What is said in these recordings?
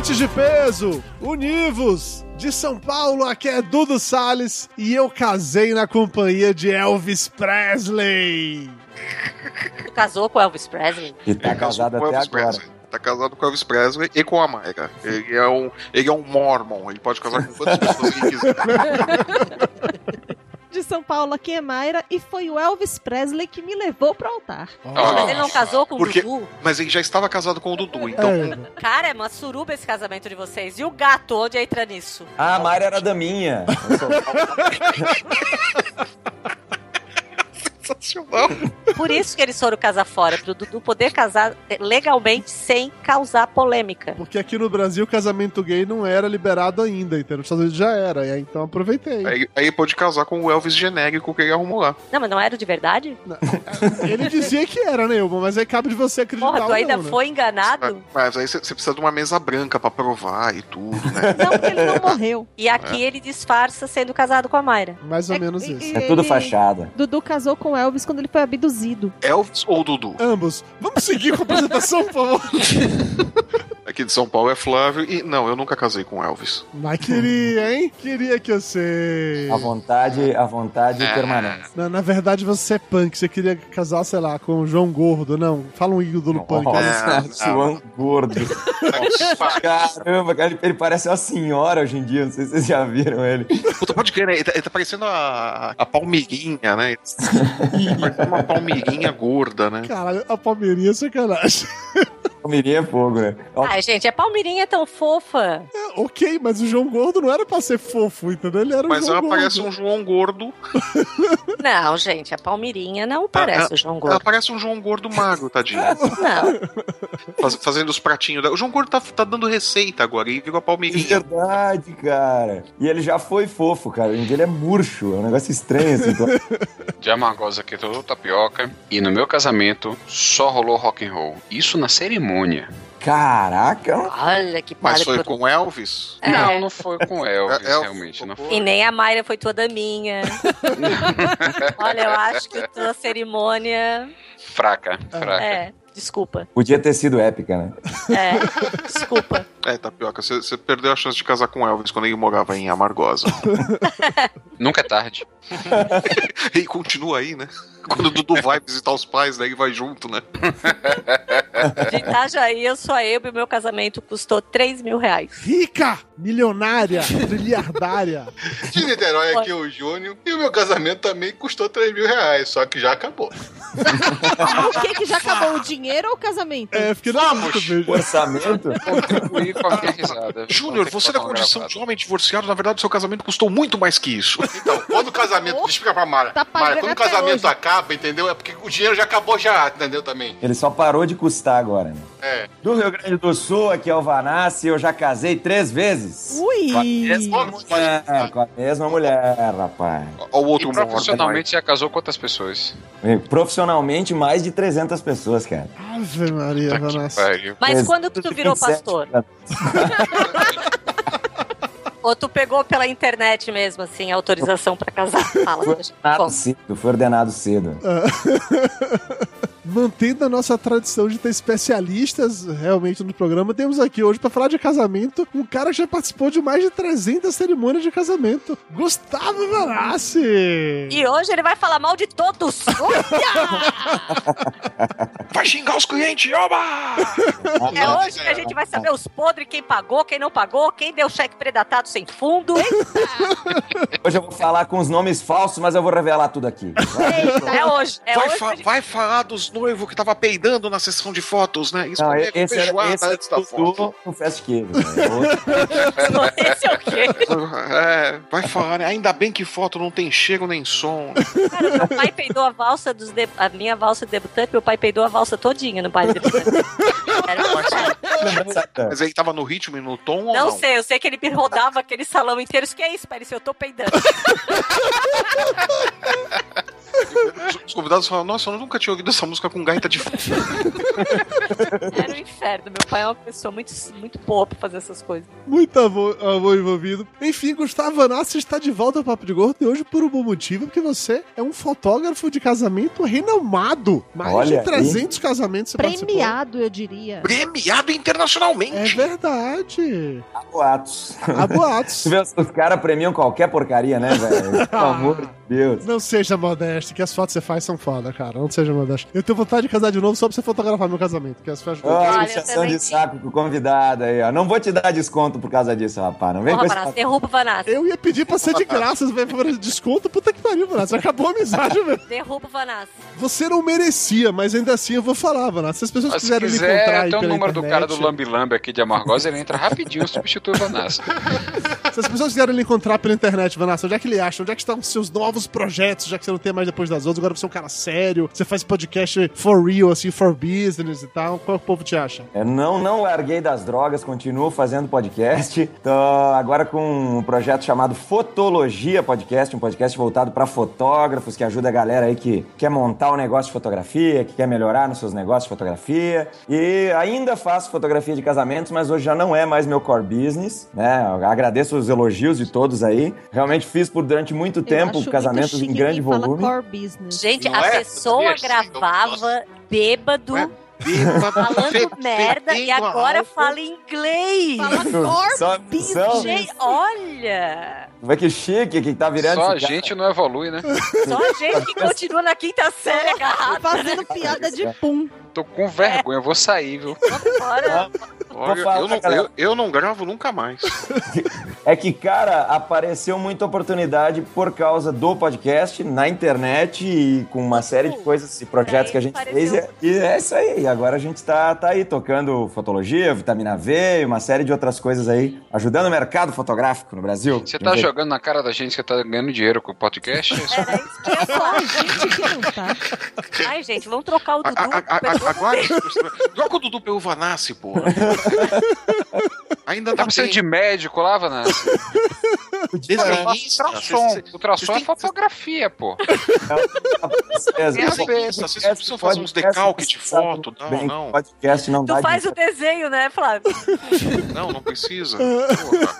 Ouvintes de peso, univos! De São Paulo, aqui é Dudu Salles e eu casei na companhia de Elvis Presley. Tu casou com Elvis Presley? E tá Ele casou casado com até Elvis agora. Presley. Tá casado com Elvis Presley e com a Mayra. Ele é um, ele é um mormon. Ele pode casar com quantas pessoas ele quiser. de São Paulo, aqui é Mayra, e foi o Elvis Presley que me levou pro altar. Mas ele não casou com o Porque- Dudu? Mas ele já estava casado com o Dudu, então. É, Cara, é uma suruba esse casamento de vocês. E o gato, onde entra nisso? Ah, a Mari era daminha. Eu sou- Sensacional. Por isso que eles foram casar fora, pro Dudu poder casar legalmente sem causar polêmica. porque aqui no Brasil o casamento gay não era liberado ainda, então nos Estados Unidos já era, e aí então aproveitei. Aí, aí pôde casar com o Elvis genérico que ele arrumou lá. Não, mas não era de verdade? Ele dizia que era, né, Ilma? Mas aí cabe de você acreditar Porra, tu ainda não, né? foi enganado? Mas aí você precisa de uma mesa branca pra provar e tudo, né? Não, porque ele não morreu. E aqui ele disfarça sendo casado com a Mayra. Mais ou É- menos isso. e- É tudo fachada. Dudu casou com Elvis quando ele foi abduzido. Elvis ou Dudu? Ambos. Vamos seguir com a apresentação, por favor. Aqui de São Paulo é Flávio e. Não, eu nunca casei com Elvis. Mas queria, hein? Queria que eu sei. A vontade, a vontade É. permanece. Na, na verdade, você é punk. Você queria casar, sei lá, com o João Gordo. Não, fala um ídolo punk. Nossa, É, João gordo. Caramba, cara, ele, ele parece uma senhora hoje em dia. Não sei se vocês já viram ele. Puta, pode crer, né? Ele tá, ele tá parecendo a, a Palmeirinha, né? Uma Palmeirinha gorda, né? Caralho, a Palmeirinha é sacanagem. Comeria é fogo, né? Ó, Ai, gente, a Palmeirinha é tão fofa. É, ok, mas o João Gordo não era pra ser fofo, entendeu? Ele era Mas o João ela Gordo. parece um João Gordo. Não, gente, a Palmeirinha não parece o João Ela Gordo. parece um João Gordo magro, tadinho. Não. Faz- fazendo os pratinhos dela. O João Gordo tá, tá dando receita agora e virou a é Palmeirinha. verdade, cara. E ele já foi fofo, cara. Hoje em dia ele é murcho. É um negócio estranho, assim. Então, de Amargosa que todo tapioca. E no meu casamento só rolou rock and roll. Isso na cerimônia. Caraca. Olha que Mas foi com Elvis? É. Não, não foi com Elvis, É, é o- realmente. Não foi. E nem a Mayra foi tua daminha. Olha, eu acho que tua cerimônia. Fraca, fraca. É, desculpa. Podia ter sido épica, né? É, desculpa. É, Tapioca, você perdeu a chance de casar com Elvis quando ele morava em Amargosa. Nunca é tarde. e continua aí, né? Quando o Dudu vai visitar os pais, né? Ele vai junto, né? De Itajaí, eu sou a Elba e meu casamento custou 3 mil reais. Rica, milionária, trilhardária. De Niterói aqui é o Júnior. E o meu casamento também custou 3 mil reais, só que já acabou. O que que já acabou? O dinheiro ou o casamento? É, fiquei na dúvida, veja. Orçamento? Contribuir com a minha risada. Júnior, você da condição de homem divorciado, na verdade, seu casamento custou muito mais que isso. Então, quando o casamento. Deixa eu explicar pra Mara. Tá Mara, quando o casamento hoje. acaba, entendeu? É porque o dinheiro já acabou já, entendeu? Também. Ele só parou de custar agora, né? É. Do Rio Grande do Sul, aqui é o Vanassi, eu já casei três vezes. Ui! Com a mesma mulher, com a mesma mulher, rapaz. Olha o E outro morto. profissionalmente já casou com outras pessoas. E Profissionalmente, mais de 300 pessoas, cara. Ave Maria, Tá pariu. Mas quando que tu virou 327 pastor? Ou tu pegou pela internet mesmo, assim, a autorização pra casar? Fala, Foi ordenado cedo, foi ordenado cedo. Mantendo a nossa tradição de ter especialistas realmente no programa, temos aqui hoje pra falar de casamento um cara que já participou de mais de 300 cerimônias de casamento, Gustavo Vanassi. E hoje ele vai falar mal de todos. Vai xingar os clientes, oba! É hoje que a gente vai saber os podres, quem pagou, quem não pagou, quem deu cheque predatado sem fundo. Hoje eu vou falar com os nomes falsos, mas eu vou revelar tudo aqui. É hoje. É vai, hoje. fa- gente- vai falar dos noivos que tava peidando na sessão de fotos, né? Isso Não, é esse era, feijoada esse antes da o foto. No Fast Cave. né? Esse é o quê? É, vai falar, né? Ainda bem que foto não tem cheiro nem som. Cara, meu pai peidou a valsa dos de... a minha valsa de debutante, meu pai peidou a valsa todinha no baile de debutante. Era um Mas ele tava no ritmo e no tom ou Não, não? sei, eu sei que ele me rodava aquele salão inteiro. Isso que é isso, Pérez, eu tô peidando. Os- Os convidados falam, nossa, eu nunca tinha ouvido essa música com gaita de fundo. Era um inferno. Meu pai é uma pessoa muito, muito boa pra fazer essas coisas. Muito amor, amor envolvido. Enfim, Gustavo Anassi está de volta ao Papo de Gordo e hoje por um bom motivo, porque você é um fotógrafo de casamento renomado. Mais Olha de aí. 300 casamentos você participou. Premiado, eu diria. Premiado internacionalmente. É verdade. Há boatos. Há boatos. Os os caras premiam qualquer porcaria, né, velho? Pelo amor de Deus. Não seja modesto, que as fotos que você faz são foda, cara. Não seja modesto. Eu tenho vontade de casar de novo só pra você fotografar meu casamento, que as festas... Olha, puxação também de saco com o convidado aí, ó. Não vou te dar desconto por causa disso, rapaz. Não vem Porra, com Vanassa, derruba o Vanassa. Eu ia pedir pra ser de graça, fazer desconto, puta que pariu, Vanassa. Acabou a amizade, velho. Derruba o Vanassa. Você não merecia, mas ainda assim eu vou falar, Vanassa. Se as pessoas Mas se quiserem lhe encontrar quiser, aí tem o pela número do cara do internet- Lambi Lambi aqui de Amargosa, ele entra rapidinho e substitui o Vanassa. Se as pessoas quiserem lhe encontrar pela internet, Vanassa, onde é que ele acha? Onde é que estão os seus novos projetos, já que você não tem mais depois das outras? Agora você é um cara sério, você faz podcast for real, assim, for business e tal. Qual que o povo te acha? Eu não, não larguei das drogas, continuo fazendo podcast. Tô agora com um projeto chamado Fotologia Podcast, um podcast voltado para fotógrafos, que ajuda a galera aí que quer montar um negócio de fotografia, que quer melhorar nos seus negócios de fotografia. E ainda faço fotografia de casamentos, mas hoje já não é mais meu core business, né? Eu agradeço os elogios de todos aí. Realmente fiz por durante muito Eu tempo acho muito em grande volume. core business. Gente, Não a é? pessoa gravava bêbado, é? falando merda e agora álcool. fala inglês. Fala Só, Gente, olha! Vê que chique que tá virando Só a gente não evolui, né? Só a gente que continua na quinta série agarrado. Fazendo piada de pum. Tô com vergonha, eu vou sair, viu? Fora. Olha, falar, eu, não, eu, eu não gravo nunca mais. É que, cara, apareceu muita oportunidade por causa do podcast, na internet e com uma série de coisas e projetos É, que a gente apareceu. fez. E, e é isso aí. E agora a gente tá, tá aí tocando fotologia, vitamina V e uma série de outras coisas aí, ajudando o mercado fotográfico no Brasil. Você tá jogando na cara da gente que tá ganhando dinheiro com o podcast? Era isso que eu ia falar. a gente que não tá. Ai, gente, vamos trocar o Dudu. a- a- a- agora, joga o Dudu pelo Vanassi, porra. Ainda Tá precisando tempo. de médico lá, Vanessa? Desenhista, Ultrassom. Ultrassom é fotografia, pô. Tem peça, vocês precisam fazer uns decalques de foto. Não, Bem, não, Podcast não Tu dá faz o desenho, né, Flávio? não, não precisa. Porra.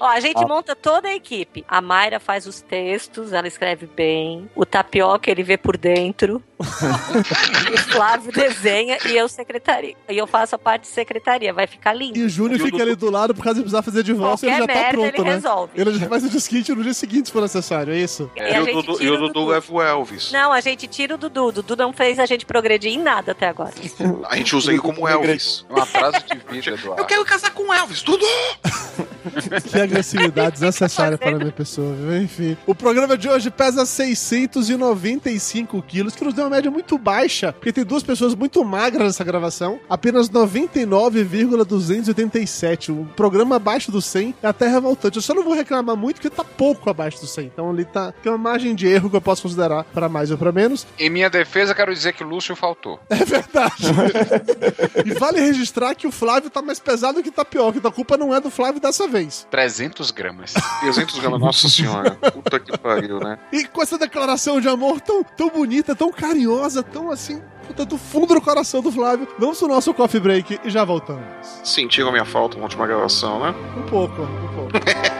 Ó, a gente Ah. monta toda a equipe. A Mayra faz os textos, ela escreve bem. O Tapioca, ele vê por dentro. O Flávio desenha e eu secretaria. E eu faço a parte de secretaria. Vai ficar lindo. E o Júnior fica ali do lado por causa de precisar fazer divórcio, ele Qualquer já tá merda pronto, ele né? resolve. Ele já faz o desquite no dia seguinte, se for necessário, é isso? E E, o Dudu, e o Dudu leva o Elvis. Não, a gente tira o Dudu. O Dudu não fez a gente progredir em nada até agora. A gente usa ele como Elvis. É um atraso de vida, Eu Eduardo. quero casar com o Elvis, Dudu! Que agressividade desnecessária para a minha pessoa, viu? Enfim. O programa de hoje pesa 695 quilos, que nos deu uma média muito baixa, porque tem duas pessoas muito magras nessa gravação. Apenas 99,287. Um programa abaixo do 100 é até revoltante. Eu só não vou reclamar muito, porque tá pouco abaixo do 100. Então ali tá, tem uma margem de erro que eu posso considerar para mais ou para menos. Em minha defesa, quero dizer que o Lúcio faltou. É verdade. e vale registrar que o Flávio tá mais pesado que tapioca, então a culpa não é do Flávio dessa vez. 300 gramas. 300 gramas, nossa senhora. Puta que pariu, né? E com essa declaração de amor tão, tão bonita, tão carinhosa, tão assim, puta, do fundo do coração do Flávio, vamos pro nosso coffee break e já voltamos. Sentiram a minha falta na última gravação, né? Um pouco, um pouco.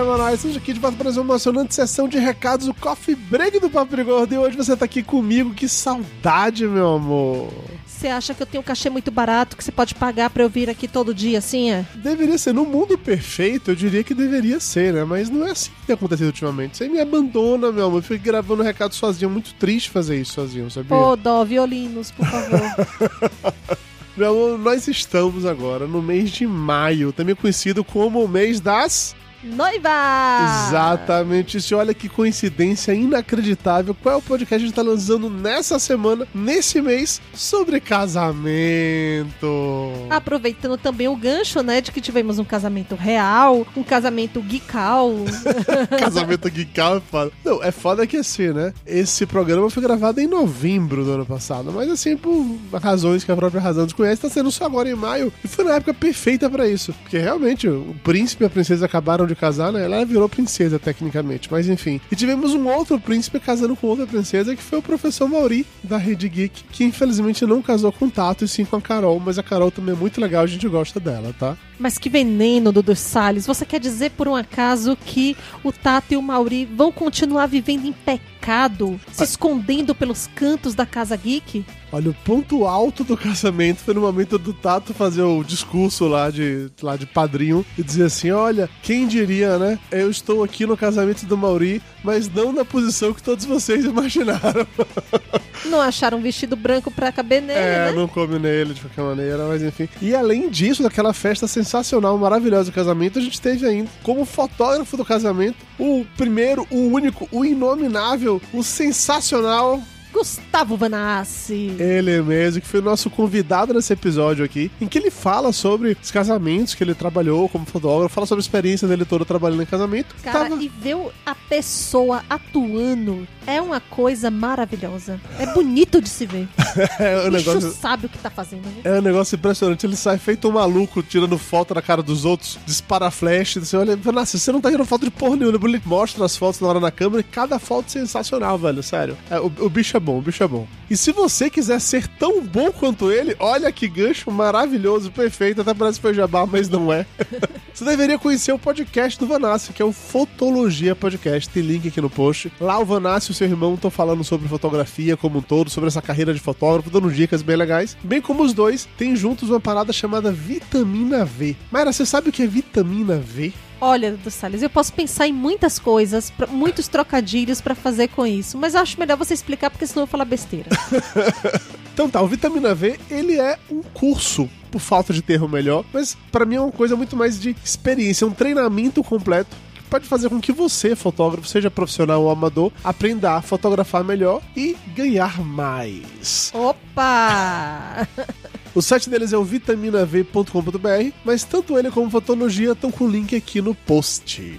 Manuel, estamos aqui de volta para mais uma emocionante sessão de recados, o Coffee Break do Papo de Gordo. E hoje você tá aqui comigo, que saudade, meu amor. Você acha que eu tenho um cachê muito barato que você pode pagar pra eu vir aqui todo dia assim, é? Deveria ser, no mundo perfeito, eu diria que deveria ser, né? Mas não é assim que tem acontecido ultimamente. Você me abandona, meu amor. Eu fico gravando recado sozinho. É muito triste fazer isso sozinho, sabia? Ô, Dó, violinos, por favor. Meu amor, nós estamos agora no mês de maio, também conhecido como o mês das. Noiva! Exatamente isso. Olha que coincidência inacreditável. Qual é o podcast que a gente tá lançando nessa semana, nesse mês, sobre casamento? Aproveitando também o gancho, né, de que tivemos um casamento real, um casamento geekal. casamento geekal é foda. Não, é foda que assim, né? Esse programa foi gravado em novembro do ano passado, mas assim, por razões que a própria razão desconhece, tá sendo só agora em maio. E foi na época perfeita pra isso. Porque realmente, o príncipe e a princesa acabaram de casar, né? Ela virou princesa, tecnicamente, mas enfim. E tivemos um outro príncipe casando com outra princesa, que foi o professor Mauri, da Rede Geek, que infelizmente não casou com o Tato e sim com a Carol, mas a Carol também é muito legal, a gente gosta dela, tá? Mas que veneno, Dudu Salles. Você quer dizer por um acaso que o Tato e o Mauri vão continuar vivendo em pecado, se escondendo pelos cantos da casa geek? Olha, o ponto alto do casamento foi no momento do Tato fazer o discurso lá de, lá de padrinho e dizer assim: Olha, quem diria, né? Eu estou aqui no casamento do Mauri, mas não na posição que todos vocês imaginaram. Não acharam um vestido branco pra caber nele, É, né? não come nele de qualquer maneira, mas enfim. E além disso, daquela festa sensacional, maravilhosa casamento, a gente teve ainda como fotógrafo do casamento o primeiro, o único, o inominável, o sensacional Gustavo Vanassi. ele mesmo, que foi o nosso convidado nesse episódio aqui, em que ele fala sobre os casamentos que ele trabalhou como fotógrafo, fala sobre a experiência dele toda trabalhando em casamento. Cara, Tava- e ver a pessoa atuando é uma coisa maravilhosa. É bonito de se ver. é um O bicho negócio. sabe o que tá fazendo, né? É um negócio impressionante. Ele sai feito um maluco tirando foto na cara dos outros, dispara flash. Você olha, nossa, você não tá tirando foto de porra nenhuma. Ele mostra as fotos na hora na câmera e cada foto sensacional, velho. Sério. É, o, o bicho é bom, o bicho é bom. E se você quiser ser tão bom quanto ele, olha que gancho maravilhoso, perfeito. Até parece foi jabá, mas não é. você deveria conhecer o podcast do Vanassi, que é o Fotologia Podcast. Tem link aqui no post. Lá o Vanassi e o seu irmão estão falando sobre fotografia como um todo, sobre essa carreira de fotógrafo, dando dicas bem legais. Bem como os dois têm juntos uma parada chamada vitamina V. Mayra, você sabe o que é vitamina V? Olha, Dudu Salles, eu posso pensar em muitas coisas, pra- muitos trocadilhos pra fazer com isso, mas acho melhor você explicar porque senão eu vou falar besteira. Então tá, o Vitamina V, ele é um curso, por falta de termo melhor, mas pra mim é uma coisa muito mais de experiência, um treinamento completo que pode fazer com que você, fotógrafo, seja profissional ou amador, aprenda a fotografar melhor e ganhar mais. Opa! O site deles é o vitaminav.com.br, mas tanto ele como Fotologia estão com o link aqui no post.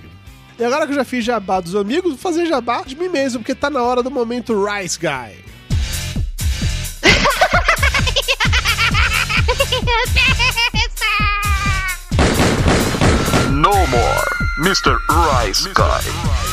E agora que eu já fiz jabá dos amigos, vou fazer jabá de mim mesmo, porque tá na hora do momento Rice Guy. No more, Mr. Rice Guy.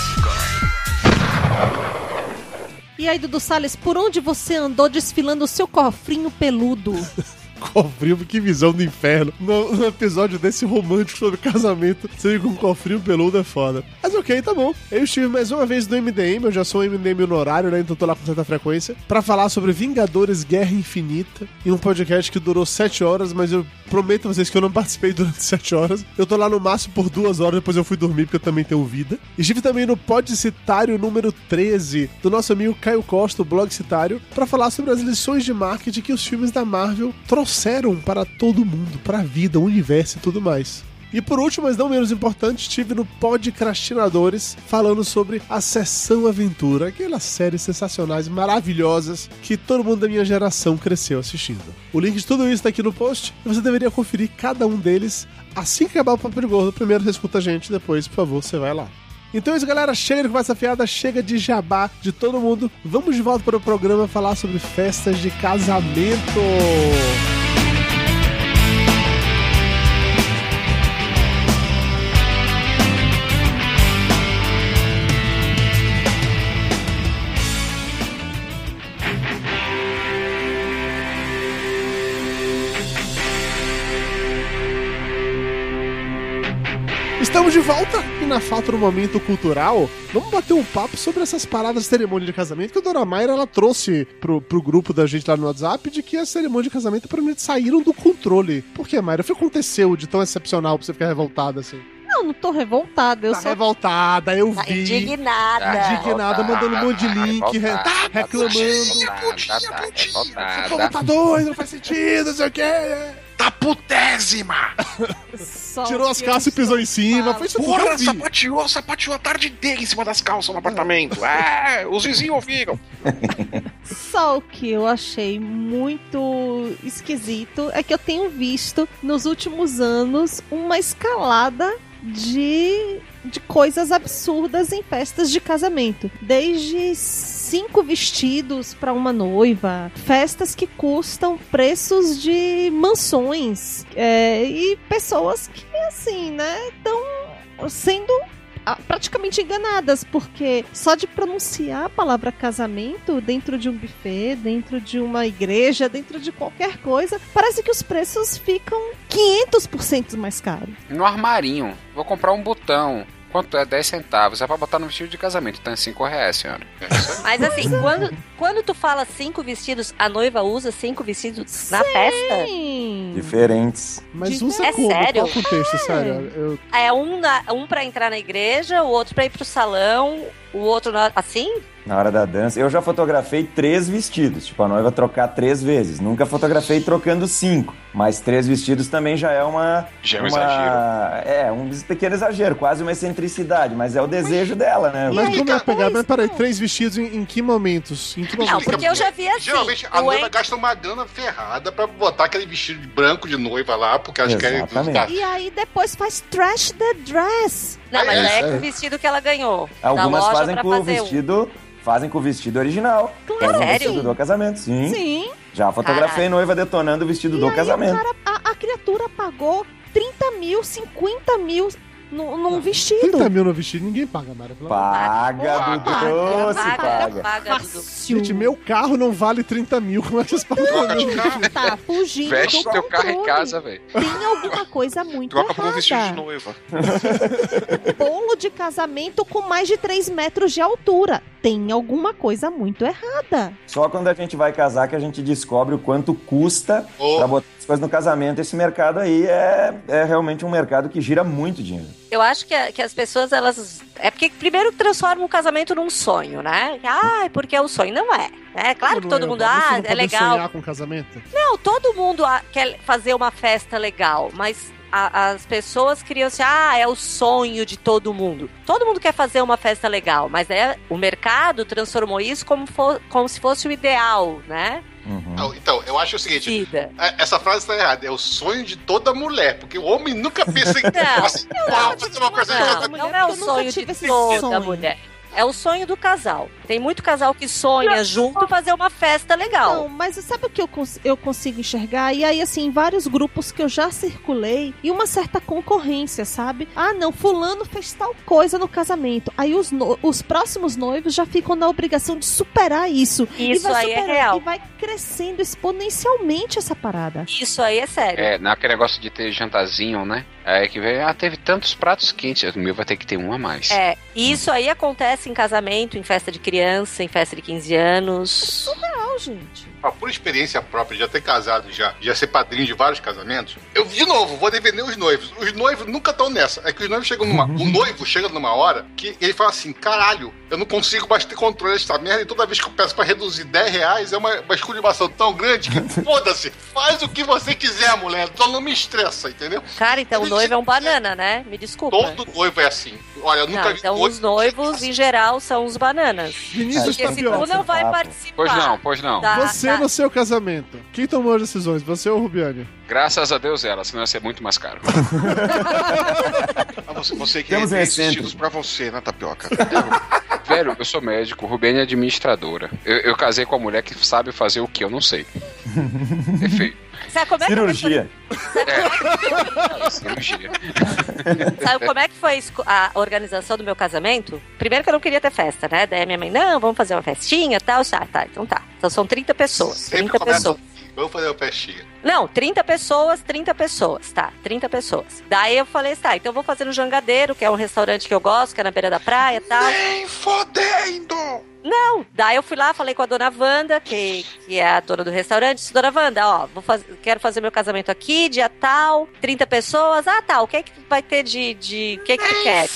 E aí, Dudu Salles, por onde você andou desfilando o seu cofrinho peludo? Cofrinho, que visão do inferno. No, no episódio desse romântico sobre casamento, você com um cofrinho peludo é foda. Mas ok, tá bom. Eu estive mais uma vez no MDM, eu já sou um MDM honorário, né? Então tô lá com certa frequência, pra falar sobre Vingadores Guerra Infinita, em um podcast que durou 7 horas, mas eu prometo a vocês que eu não participei durante 7 horas. Eu tô lá no máximo por 2 horas, depois eu fui dormir, porque eu também tenho vida. Estive também no Podcitário número 13, do nosso amigo Caio Costa, o blog citário, pra falar sobre as lições de marketing que os filmes da Marvel trouxeram para todo mundo, pra vida, o universo e tudo mais. E por último, mas não menos importante, estive no Podcrastinadores falando sobre a Sessão Aventura, aquelas séries sensacionais, maravilhosas, que todo mundo da minha geração cresceu assistindo. O link de tudo isso tá aqui no post e você deveria conferir cada um deles assim que acabar o Papo de Gordo. Primeiro você escuta a gente, depois, por favor, você vai lá. Então é isso, galera. Chega de conversa fiada, chega de jabá de todo mundo. Vamos de volta para o programa falar sobre festas de casamento. Volta e na falta do momento cultural, vamos bater um papo sobre essas paradas de cerimônia de casamento que a Dona Mayra ela trouxe pro, pro grupo da gente lá no WhatsApp de que as cerimônias de casamento provavelmente saíram do controle. Por que, Mayra? O que aconteceu de tão excepcional pra você ficar revoltada assim? Não, não tô revoltada. Eu Tá só revoltada, eu Tá vi. indignada. Indignada, mandando um monte de link, re- Revoltada, reclamando. revoltada, Pô, revoltada. tá doido, não faz sentido, não sei o quê. Tá putésima! só Tirou as calças e pisou em cima. Foi isso Porra, eu vi. sapateou, sapateou a tarde inteira em cima das calças no apartamento. É, os vizinhos ouviram. Só o que eu achei muito esquisito é que eu tenho visto nos últimos anos uma escalada de, de coisas absurdas em festas de casamento. Desde cinco vestidos para uma noiva, festas que custam preços de mansões é, e pessoas que, assim, né, estão sendo praticamente enganadas, porque só de pronunciar a palavra casamento dentro de um buffet, dentro de uma igreja, dentro de qualquer coisa, parece que os preços ficam 500% mais caros. No armarinho, vou comprar um botão. Quanto é? 10 centavos. É pra botar no vestido de casamento. Tá em 5 reais, senhora. Mas assim, quando, quando tu fala cinco vestidos, a noiva usa cinco vestidos na festa? Sim. Diferentes. Mas usa É como? sério? Qual o contexto, sério? Eu, É um, na, um pra entrar na igreja, o outro pra ir pro salão, o outro na, assim? Na hora da dança. Eu já fotografei três vestidos. Tipo, a noiva trocar três vezes. Nunca fotografei trocando cinco. Mas três vestidos também já é uma. Já é um uma- exagero. É, um pequeno exagero, quase uma excentricidade. Mas é o desejo dela, né? mas como é pegar? Mas peraí, três vestidos em, em que momentos? Em que Não, momentos? porque eu já vi assim. Geralmente a noiva en- gasta uma grana ferrada pra botar aquele vestido de branco de noiva lá, porque elas querem. Exatamente. E aí depois faz trash the dress. Não, mas É é, aí. o vestido que ela ganhou. Algumas loja fazem pra com o fazer um. Fazem com o vestido original. Pegam o Sério? vestido do casamento, sim. Sim. Já fotografei noiva detonando o vestido E do aí casamento. o cara, a, a criatura pagou 30 mil, 50 mil num, num vestido. 30 mil no vestido, ninguém paga, Mara. Paga, Paga, Dudu, se paga, paga. paga, Dudu. Gente, meu carro não vale 30 mil. Como é que vocês pagam? Troca. Tá fugindo Veste do teu carro em casa, velho. Tem alguma coisa muito Troca por um vestido de errada. noiva. Bolo de casamento com mais de 3 metros de altura. Tem alguma coisa muito errada. Só quando a gente vai casar que a gente descobre o quanto custa Ô. pra botar as coisas no casamento. Esse mercado aí é, é realmente um mercado que gira muito dinheiro. Eu acho que, a- que as pessoas, elas. É porque primeiro transformam o casamento num sonho, né? Ah, porque é o sonho. Não é. É claro que Não todo é, mundo, ah, é legal. sonhar com casamento? Não, todo mundo quer fazer uma festa legal, mas a- as pessoas criam assim, ah, é o sonho de todo mundo. Todo mundo quer fazer uma festa legal, mas é, o mercado transformou isso como, fo- como se fosse o ideal, né? Uhum. Não, Então, eu acho o seguinte: Vida. é- essa frase está errada. É o sonho de toda mulher, porque o homem nunca pensa em. Não, assim, ah, fazer uma coisa de Não, mulher, não é o sonho de toda sonho. mulher. É o sonho do casal. Tem muito casal que sonha junto fazer uma festa legal. Não, mas sabe o que eu, cons- eu consigo enxergar? E aí, assim, vários grupos que eu já circulei e uma certa concorrência, sabe? Ah, não, fulano fez tal coisa no casamento. Aí os, no- os próximos noivos já ficam na obrigação de superar isso. Isso e vai aí é superando, real. E vai crescendo exponencialmente essa parada. Isso aí é sério. É, naquele negócio de ter jantarzinho, né? Aí que vem, ah, teve tantos pratos quentes. O meu vai ter que ter um a mais. É, e isso aí acontece em casamento, em festa de criança, em festa de 15 anos. Não, gente. Ah, por experiência própria, de já ter casado, já, já ser padrinho de vários casamentos, eu, de novo, vou defender os noivos. Os noivos nunca estão nessa. É que os noivos chegam numa. o noivo chega numa hora que ele fala assim: caralho, eu não consigo mais ter controle dessa merda, e toda vez que eu peço pra reduzir 10 reais, é uma, uma esculhambação tão grande que foda-se, faz o que você quiser, mulher, só não me estressa, entendeu? Cara, então o noivo é um banana, né? Me desculpa. Todo noivo é assim. Olha, eu nunca Não, vi então noivo- os noivos, em geral, são os bananas. Vinícius Porque se tu Tapioca. não vai participar. Pois não, pois não. da- Você da- no seu casamento. Quem tomou as decisões? Você ou o Rubiane? Graças a Deus ela, senão ia ser muito mais caro. Ah, você, você que Temos tem excêntrico. vestidos pra você, né, Tapioca? Velho, eu sou médico, Rubene é administradora. Eu, eu casei com a mulher que sabe fazer o que eu não sei. Perfeito. Sabe como é que Cirurgia. É. Cirurgia. Sabe como é que foi esco- a organização do meu casamento? Primeiro que eu não queria ter festa, né? Daí a minha mãe, não, vamos fazer uma festinha e tal. Tá, tá, então tá. Então são 30 pessoas. Sempre 30 começa pessoas. assim. Vamos fazer uma festinha. Não, 30 pessoas, 30 pessoas, tá? 30 pessoas. Daí eu falei, tá, então eu vou fazer no Jangadeiro, que é um restaurante que eu gosto, que é na beira da praia e tal. Nem fodendo! Não, daí eu fui lá, falei com a dona Wanda, que, que é a dona do restaurante, disse, dona Wanda, ó, vou faz... quero fazer meu casamento aqui, dia tal, 30 pessoas, ah, tá, o que é que vai ter de, de o que é que tu quer?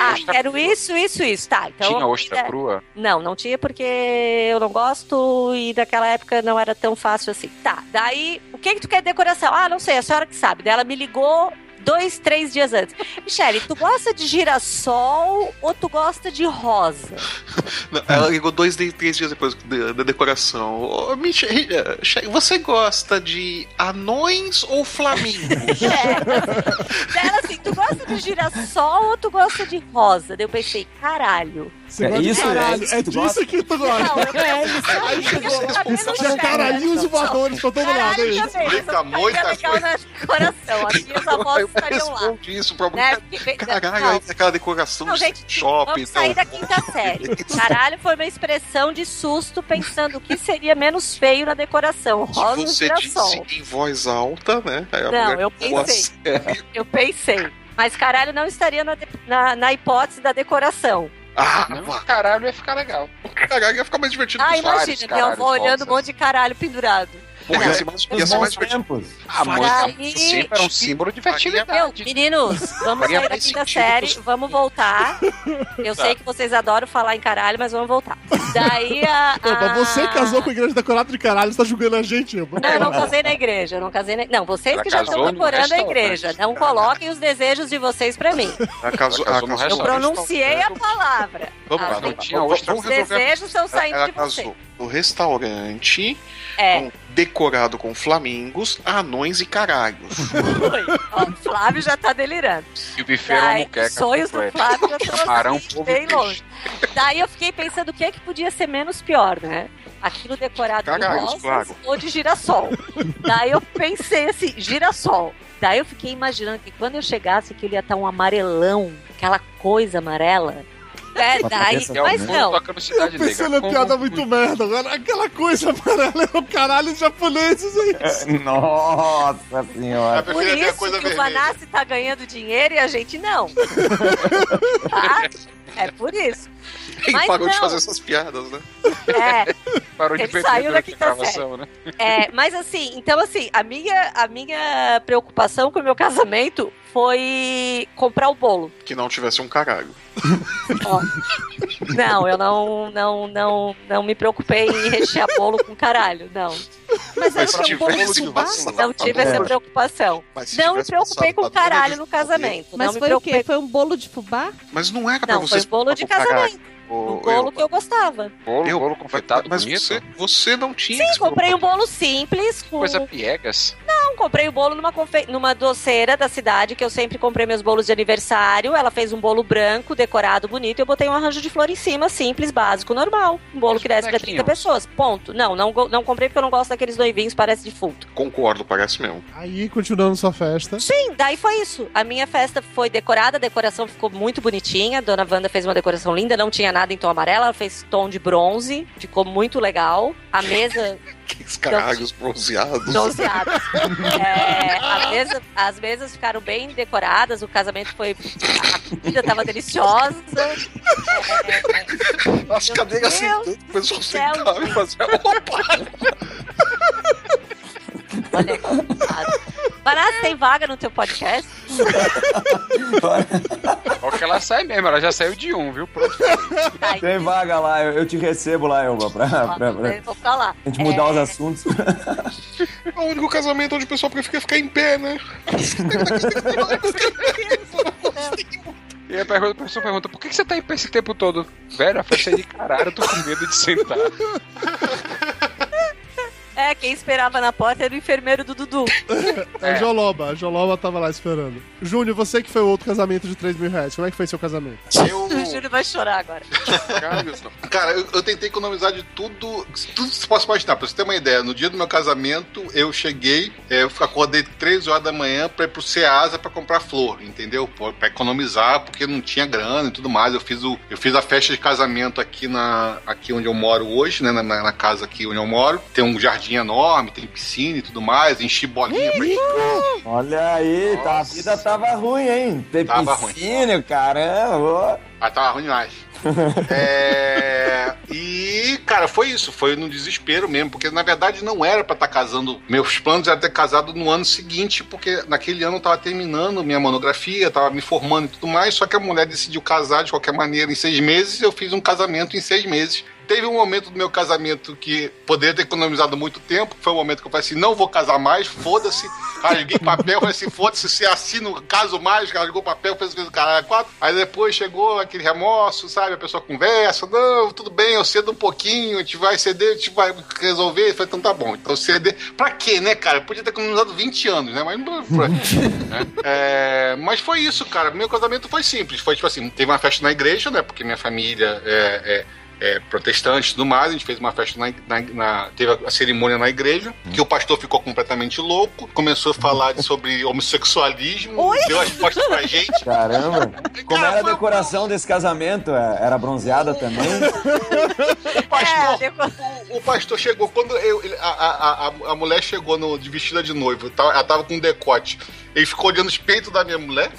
Ah, quero isso, isso, isso, tá, então... Tinha ostra é- crua? Não, não tinha porque eu não gosto e naquela época não era tão fácil assim. Tá, daí, o que que tu quer de decoração? Ah, não sei, a senhora que sabe. Daí ela me ligou dois, três dias antes. Michele, tu gosta de girassol ou tu gosta de rosa? Não, Ela ligou dois, três dias depois da, decoração. Ô, Michele, você gosta de anões ou flamingos? Daí ela assim, tu gosta de girassol ou tu gosta de rosa? Daí eu pensei, caralho. Você gosta de caralho. É, disso que tu gosta. Não, é isso aí. Chegou acabei não Tinha caralhinhos e voadores pra todo lado. É Caralho isso. também, isso ficaria legal na decoração. As minhas avós estariam lá. isso pra Né? Porque- Caralho, não. aquela decoração Não, de gente, shopping. Vamos sair da então. quinta série. Caralho, foi uma expressão de susto pensando o que seria menos feio na decoração. Rosa Você disse em voz alta, né? Não, eu pensei. assim, Eu pensei. Mas caralho não estaria na, na, na hipótese da decoração. Ah, Não, caralho, ia ficar legal. Caralho, ia ficar mais divertido Ah, que vários imagina, minha avó olhando um monte de caralho pendurado. Porra, ia ser mais, ia ser mais divertido. Ah, mas sempre era um símbolo de fertilidade. meninos, vamos Faria sair da quinta série, pros- vamos voltar. Eu Tá. sei que vocês adoram falar em caralho, mas vamos voltar. Daí a. Pô, mas você a- casou com a igreja decorada de caralho, você tá julgando a gente. Não, eu não casei na igreja, eu não casei na... Não, vocês Ela que já estão decorando a igreja. Não coloquem os desejos de vocês pra mim. Ela casou, ela casou Eu pronunciei a palavra. Vamos lá, Ah, tinha vamos, ostra. vamos Os desejos estão saindo de você. casou no restaurante, É. com- decorado com flamingos, anões e caralhos. Ó, o Flávio já tá delirando. E o buffet era uma Daí, muqueca. sonhos do. Flávio já estão assim, bem longe. Daí eu fiquei pensando o que é que podia ser menos pior, né? Aquilo decorado de Caralhos, rosas claro. ou de girassol. Daí eu pensei assim, girassol. Daí eu fiquei imaginando que quando eu chegasse aquilo ia estar um amarelão, aquela coisa amarela. É, daí, É mas não. Eu pensei na piada muito merda. Agora, aquela coisa amarela é o caralho japoneses aí. Nossa senhora. Por isso que o Vanassi tá ganhando dinheiro e a gente não. Tá? É por isso. Ele Mas parou de não. fazer essas piadas, né? É. Parou de beber saiu da quinta gravação, né? É, mas assim, então assim, a minha, a minha preocupação com o meu casamento foi comprar o bolo. Que não tivesse um caralho. Ó. Não, eu não, não, não, não me preocupei em rechear bolo com caralho, não. Mas, Mas eu um de tivesse fubá, passado, não tive essa É. preocupação. Não me preocupei com primeira caralho no casamento. Mas não me foi o quê? preocupei. Foi um bolo de fubá? Mas não era pra Não, você foi bolo de casamento. Ô, Um bolo eu- que eu gostava. Bolo, Eu- bolo confeitado, Mas bonito. você, você não tinha. Sim, comprei um bolo simples com Coisa piegas. Não, comprei o bolo numa, confe... numa doceira da cidade, que eu sempre comprei meus bolos de aniversário. Ela fez um bolo branco, decorado, bonito, e eu botei um arranjo de flor em cima, simples, básico, normal. Um bolo que desse pra 30 bonequinhos. pessoas. Ponto. Não, não, não comprei porque eu não gosto daqueles noivinhos, parece defunto. Concordo, parece mesmo. Aí, continuando sua festa. Sim, daí foi isso. A minha festa foi decorada, a decoração ficou muito bonitinha. Dona Wanda fez uma decoração linda, não tinha nada em tom amarelo, ela fez tom de bronze, ficou muito legal. A mesa Os caralhos bronzeados. bronzeadas. É, mesa- as mesas ficaram bem decoradas, o casamento foi. A comida tava deliciosa. É, As cadeiras sentando, o pessoal sentava e fazia opa! olha Parece tem vaga no teu podcast? Ó que ela sai mesmo, ela já saiu de um, viu? Pronto. Tem vaga lá, eu, eu te recebo lá, Elba, pra, pra, pra Eu Vou pra lá. a gente mudar É, os assuntos. É o único casamento onde o pessoal prefere ficar em pé, né? E a, pergunta, a pessoa pergunta, por que que você tá em pé esse tempo todo? Velho, a festa é de caralho, eu tô com medo de sentar. É, quem esperava na porta era o enfermeiro do Dudu. A Joloba, a Joloba tava lá esperando. Júnior, você que foi o outro casamento de 3 mil reais, como é que foi seu casamento? Eu O Júlio vai chorar agora. Cara, eu, eu tentei economizar de tudo, tudo que você possa imaginar. Pra você ter uma ideia, no dia do meu casamento, eu cheguei, é, eu acordei 3 horas da manhã pra ir pro Ceasa pra comprar flor, entendeu? Pra economizar, porque não tinha grana e tudo mais. Eu fiz, o, eu fiz a festa de casamento aqui, na, aqui onde eu moro hoje, né? Na, na casa aqui onde eu moro. Tem um jardim enorme, tem piscina e tudo mais. Enchi bolinha pra Olha aí, tá, a vida tava ruim, hein? Ter Tava ruim. piscina, caramba. Ah, tava ruim demais. É, E, cara, foi isso. Foi no desespero mesmo. Porque, na verdade, não era pra estar casando. Meus planos eram ter casado no ano seguinte, porque naquele ano eu tava terminando minha monografia, tava me formando e tudo mais. Só que a mulher decidiu casar de qualquer maneira em seis meses. Eu fiz um casamento em seis meses. Teve um momento do meu casamento que poderia ter economizado muito tempo. Foi o momento que eu falei assim: não vou casar mais, foda-se. Rasguei papel, falei assim: foda-se, se assino caso mais, rasgou papel, fez o caralho quatro. Aí depois chegou aquele remorso, sabe? A pessoa conversa: não, tudo bem, eu cedo um pouquinho, a gente vai ceder, a gente vai resolver. Eu falei: então tá bom. Então ceder. Pra quê, né, cara? Eu podia ter economizado 20 anos, né? Mas não. É, mas foi isso, cara. Meu casamento foi simples. Foi tipo assim: teve uma festa na igreja, né? Porque minha família é, é é, protestante e tudo mais, a gente fez uma festa na, na- na- teve a cerimônia na igreja, que o pastor ficou completamente louco, começou a falar de- sobre homossexualismo, deu as costas pra gente. Caramba. Como era a decoração desse casamento? É, Era bronzeada também? O pastor, o, o pastor chegou, quando eu- a, a, a, a mulher chegou no, de vestida de noivo, tava- ela tava com um decote. Ele ficou olhando os peitos da minha mulher,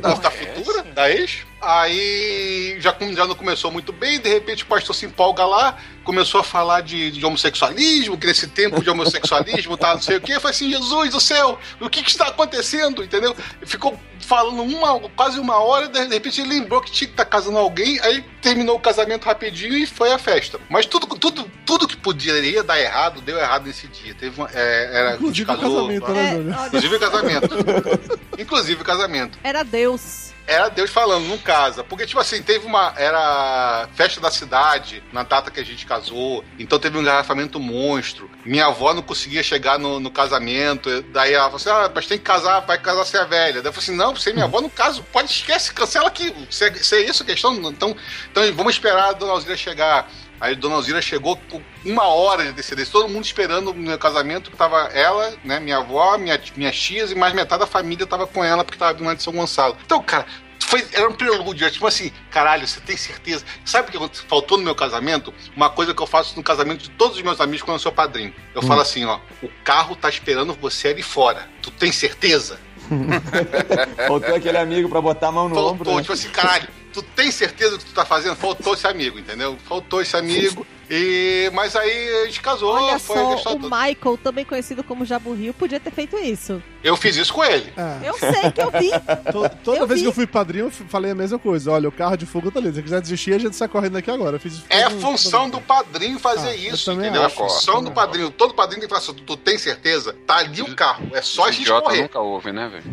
da, da futura, da ex. Aí já, já não começou muito bem, de repente o pastor se empolga lá, começou a falar de, de homossexualismo, que nesse tempo de homossexualismo tá não sei o quê. Eu falei assim, Jesus do céu, o que que está acontecendo? Entendeu? Ficou falando uma, quase uma hora, de repente ele lembrou que tinha que estar casando alguém, aí terminou o casamento rapidinho e foi a festa. Mas tudo, tudo, tudo que poderia dar errado, deu errado nesse dia. Teve uma, é, era, Inclusive o casamento, né, Júlio? Inclusive o casamento. Inclusive o casamento. Era Deus. Era Deus falando, não casa. Porque, tipo assim, teve uma. Era festa da cidade, na data que a gente casou. Então teve um engarrafamento monstro. Minha avó não conseguia chegar no, no casamento. Daí ela falou assim: ah, mas tem que casar, vai casar sem a velha. Daí eu falei assim: não, sem minha avó não caso. Pode esquece, cancela aqui. Se é, se é isso a questão, então, então vamos esperar a dona Alzira chegar. Aí a dona Alzira chegou com uma hora de antecedência, todo mundo esperando o meu casamento, que tava ela, né, minha avó, minha, minhas tias e mais metade da família tava com ela, porque tava vindo de São Gonçalo. Então, cara, foi, era um prelúdio, tipo assim, caralho, você tem certeza? Sabe o que faltou no meu casamento? Uma coisa que eu faço no casamento de todos os meus amigos quando eu sou padrinho. Eu falo assim, ó, o carro tá esperando você ali fora. Tu tem certeza? Faltou aquele amigo pra botar a mão no ombro. Faltou, né? tipo assim, caralho, tu tem certeza do que tu tá fazendo? Faltou esse amigo, entendeu? Faltou esse amigo. E, mas aí a gente casou, Olha foi só, o toda. Michael, também conhecido como Jabu Rio, podia ter feito isso. Eu fiz isso com ele. Eu sei que eu vi. To- Toda vez que eu fui padrinho, eu falei a mesma coisa. Olha, o carro de fogo tá ali. Se você quiser desistir, a gente sai correndo aqui agora. Eu fiz isso É função do padrinho fazer Ah, eu isso, entendeu? É a acho. função do padrinho. Todo padrinho tem que falar assim, tu tem certeza? Tá ali o carro, é só a gente Idiota correr. nunca ouve, né, velho?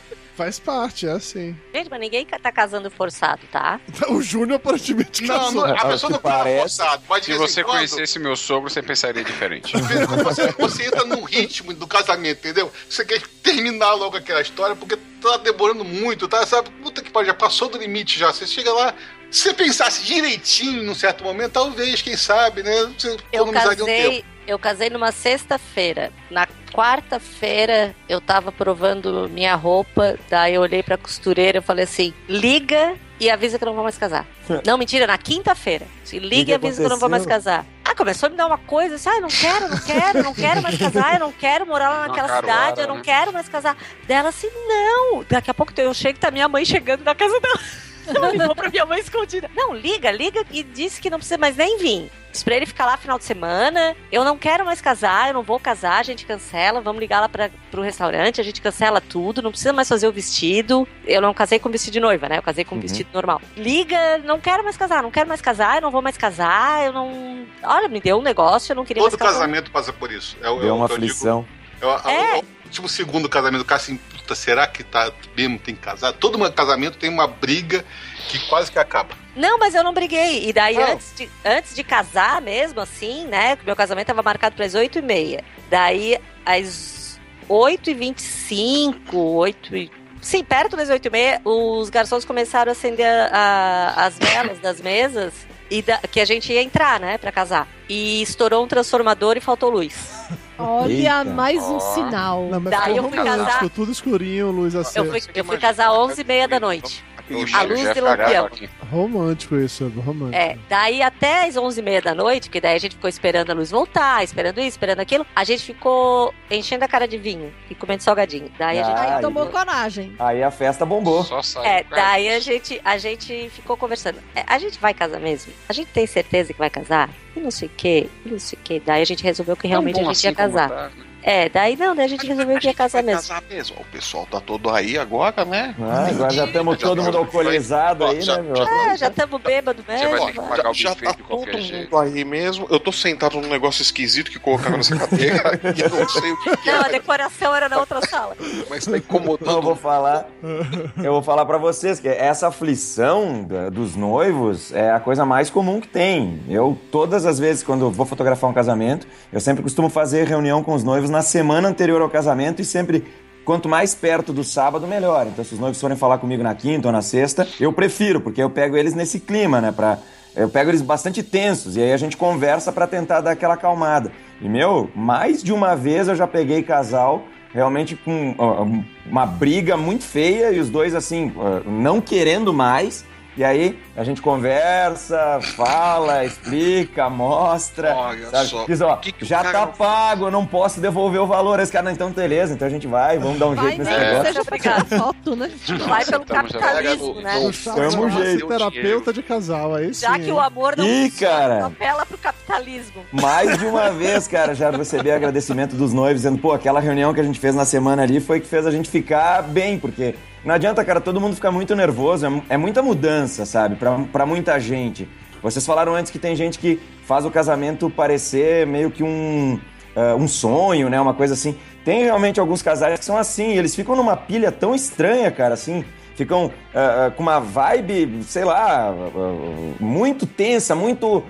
Faz parte, é assim. Gente, mas ninguém tá casando forçado, tá? O Júnior aparentemente Não, casou. não, a pessoa não casa forçado. Mas Se você quando- conhecesse meu sogro, você pensaria diferente. Você, você entra num ritmo do casamento, entendeu? Você quer terminar logo aquela história porque tá demorando muito, tá? Sabe? Puta que pariu, já passou do limite já. Você chega lá, se você pensasse direitinho num certo momento, talvez, quem sabe, né? Você Eu economizaria um casei, tempo. Eu casei numa sexta-feira. Na quarta-feira eu tava provando minha roupa, daí eu olhei pra costureira e falei assim: liga e avisa que eu não vou mais casar. não, mentira, na quinta-feira. Assim, liga que e avisa que eu não vou mais casar. Ah, começou a me dar uma coisa assim, ah, eu não quero, não quero, não quero mais casar, eu não quero morar lá naquela cidade, eu não né? quero mais casar. Dela assim, não. Daqui a pouco eu chego e tá minha mãe chegando na casa dela. Ela ligou pra minha mãe escondida. Não, liga, liga e disse que não precisa mais nem vir. Disse pra ele ficar lá final de semana. Eu não quero mais casar, eu não vou casar, a gente cancela. Vamos ligar lá pra, pro restaurante, a gente cancela tudo, não precisa mais fazer o vestido. Eu não casei com vestido de noiva, né? Eu casei com Uhum. vestido normal. Liga, não quero mais casar, não quero mais casar, eu não vou mais casar, eu não. Olha, me deu um negócio, eu não queria Todo mais casar. casamento passa por isso. É, é Deu uma eu digo. aflição. É, o- é É. o segundo casamento, o cara assim, puta, será que tá mesmo tem que casar? Todo meu casamento tem uma briga que quase que acaba. Não, mas eu não briguei. E daí, Não. antes de, antes de casar mesmo, assim, né? que Meu casamento tava marcado para as 8 e meia. Daí, às 8 e 25, 8 e Sim, perto das 8 e meia, os garçons começaram a acender a- a- as velas das mesas e da- que a gente ia entrar, né, pra casar. E estourou um transformador e faltou luz. Olha, Eita. mais um sinal. Não, mas Daí ficou eu fui casar- tudo escurinho, luz Eu acesa. fui, eu fui casar às 11 e meia da noite. A luz de lampião. Romântico isso, romântico. É, daí até as 11 e meia da noite, que daí a gente ficou esperando a luz voltar, esperando isso, esperando aquilo, a gente ficou enchendo a cara de vinho e comendo salgadinho. Daí a gente... Ah, Aí tomou coragem. Aí a festa bombou. Só saiu. É, cara. daí a gente, a gente ficou conversando. É, a gente vai casar mesmo? A gente tem certeza que vai casar? E não sei o que, não sei o que. Daí a gente resolveu que realmente a gente ia assim como casar. tá, né? É, daí não, daí a gente resolveu que ia casar mesmo. casar mesmo. O pessoal tá todo aí agora, né? Ah, agora já estamos todo mundo alcoolizado aí, já- né, meu? já- É, já estamos bêbados Você vai ter que mesmo. pagar o Já buffet tá de qualquer todo jeito. mundo aí mesmo. Eu tô sentado num negócio esquisito que colocaram nessa cadeira e eu não sei o que, que Não, a decoração era na outra sala. mas tá Eu incomodando. vou falar, eu vou falar para vocês que essa aflição dos noivos é a coisa mais comum que tem. Eu todas as vezes quando vou fotografar um casamento, eu sempre costumo fazer reunião com os noivos na semana anterior ao casamento e sempre Quanto mais perto do sábado, melhor. Então, se os noivos forem falar comigo na quinta ou na sexta, eu prefiro, porque eu pego eles nesse clima, né? Pra, eu pego eles bastante tensos e aí a gente conversa para tentar dar aquela acalmada. E, meu, mais de uma vez eu já peguei casal realmente com uma briga muito feia e os dois assim não querendo mais. E aí a gente conversa, fala, explica, mostra. Olha sabe? só, Diz, ó, que que já cara tá pago, eu não posso devolver o valor. Esse cara, não, então beleza, então a gente vai, vamos dar um Vai jeito nesse que negócio. seja foto, né? Vai pelo capitalismo, né? Tamo uma jeito. terapeuta de casal, aí sim. Já que o amor não Ih, cara. apela pro capitalismo. Mais de uma vez, cara, já recebi agradecimento dos noivos, dizendo, pô, aquela reunião que a gente fez na semana ali foi que fez a gente ficar bem, porque não adianta, cara, todo mundo ficar muito nervoso, é, é muita mudança, sabe, pra, pra muita gente. Vocês falaram antes que tem gente que faz o casamento parecer meio que um, ah, um sonho, né, uma coisa assim. Tem realmente alguns casais que são assim, eles ficam numa pilha tão estranha, cara, assim, ficam ah, ah, com uma vibe, sei lá, muito tensa, muito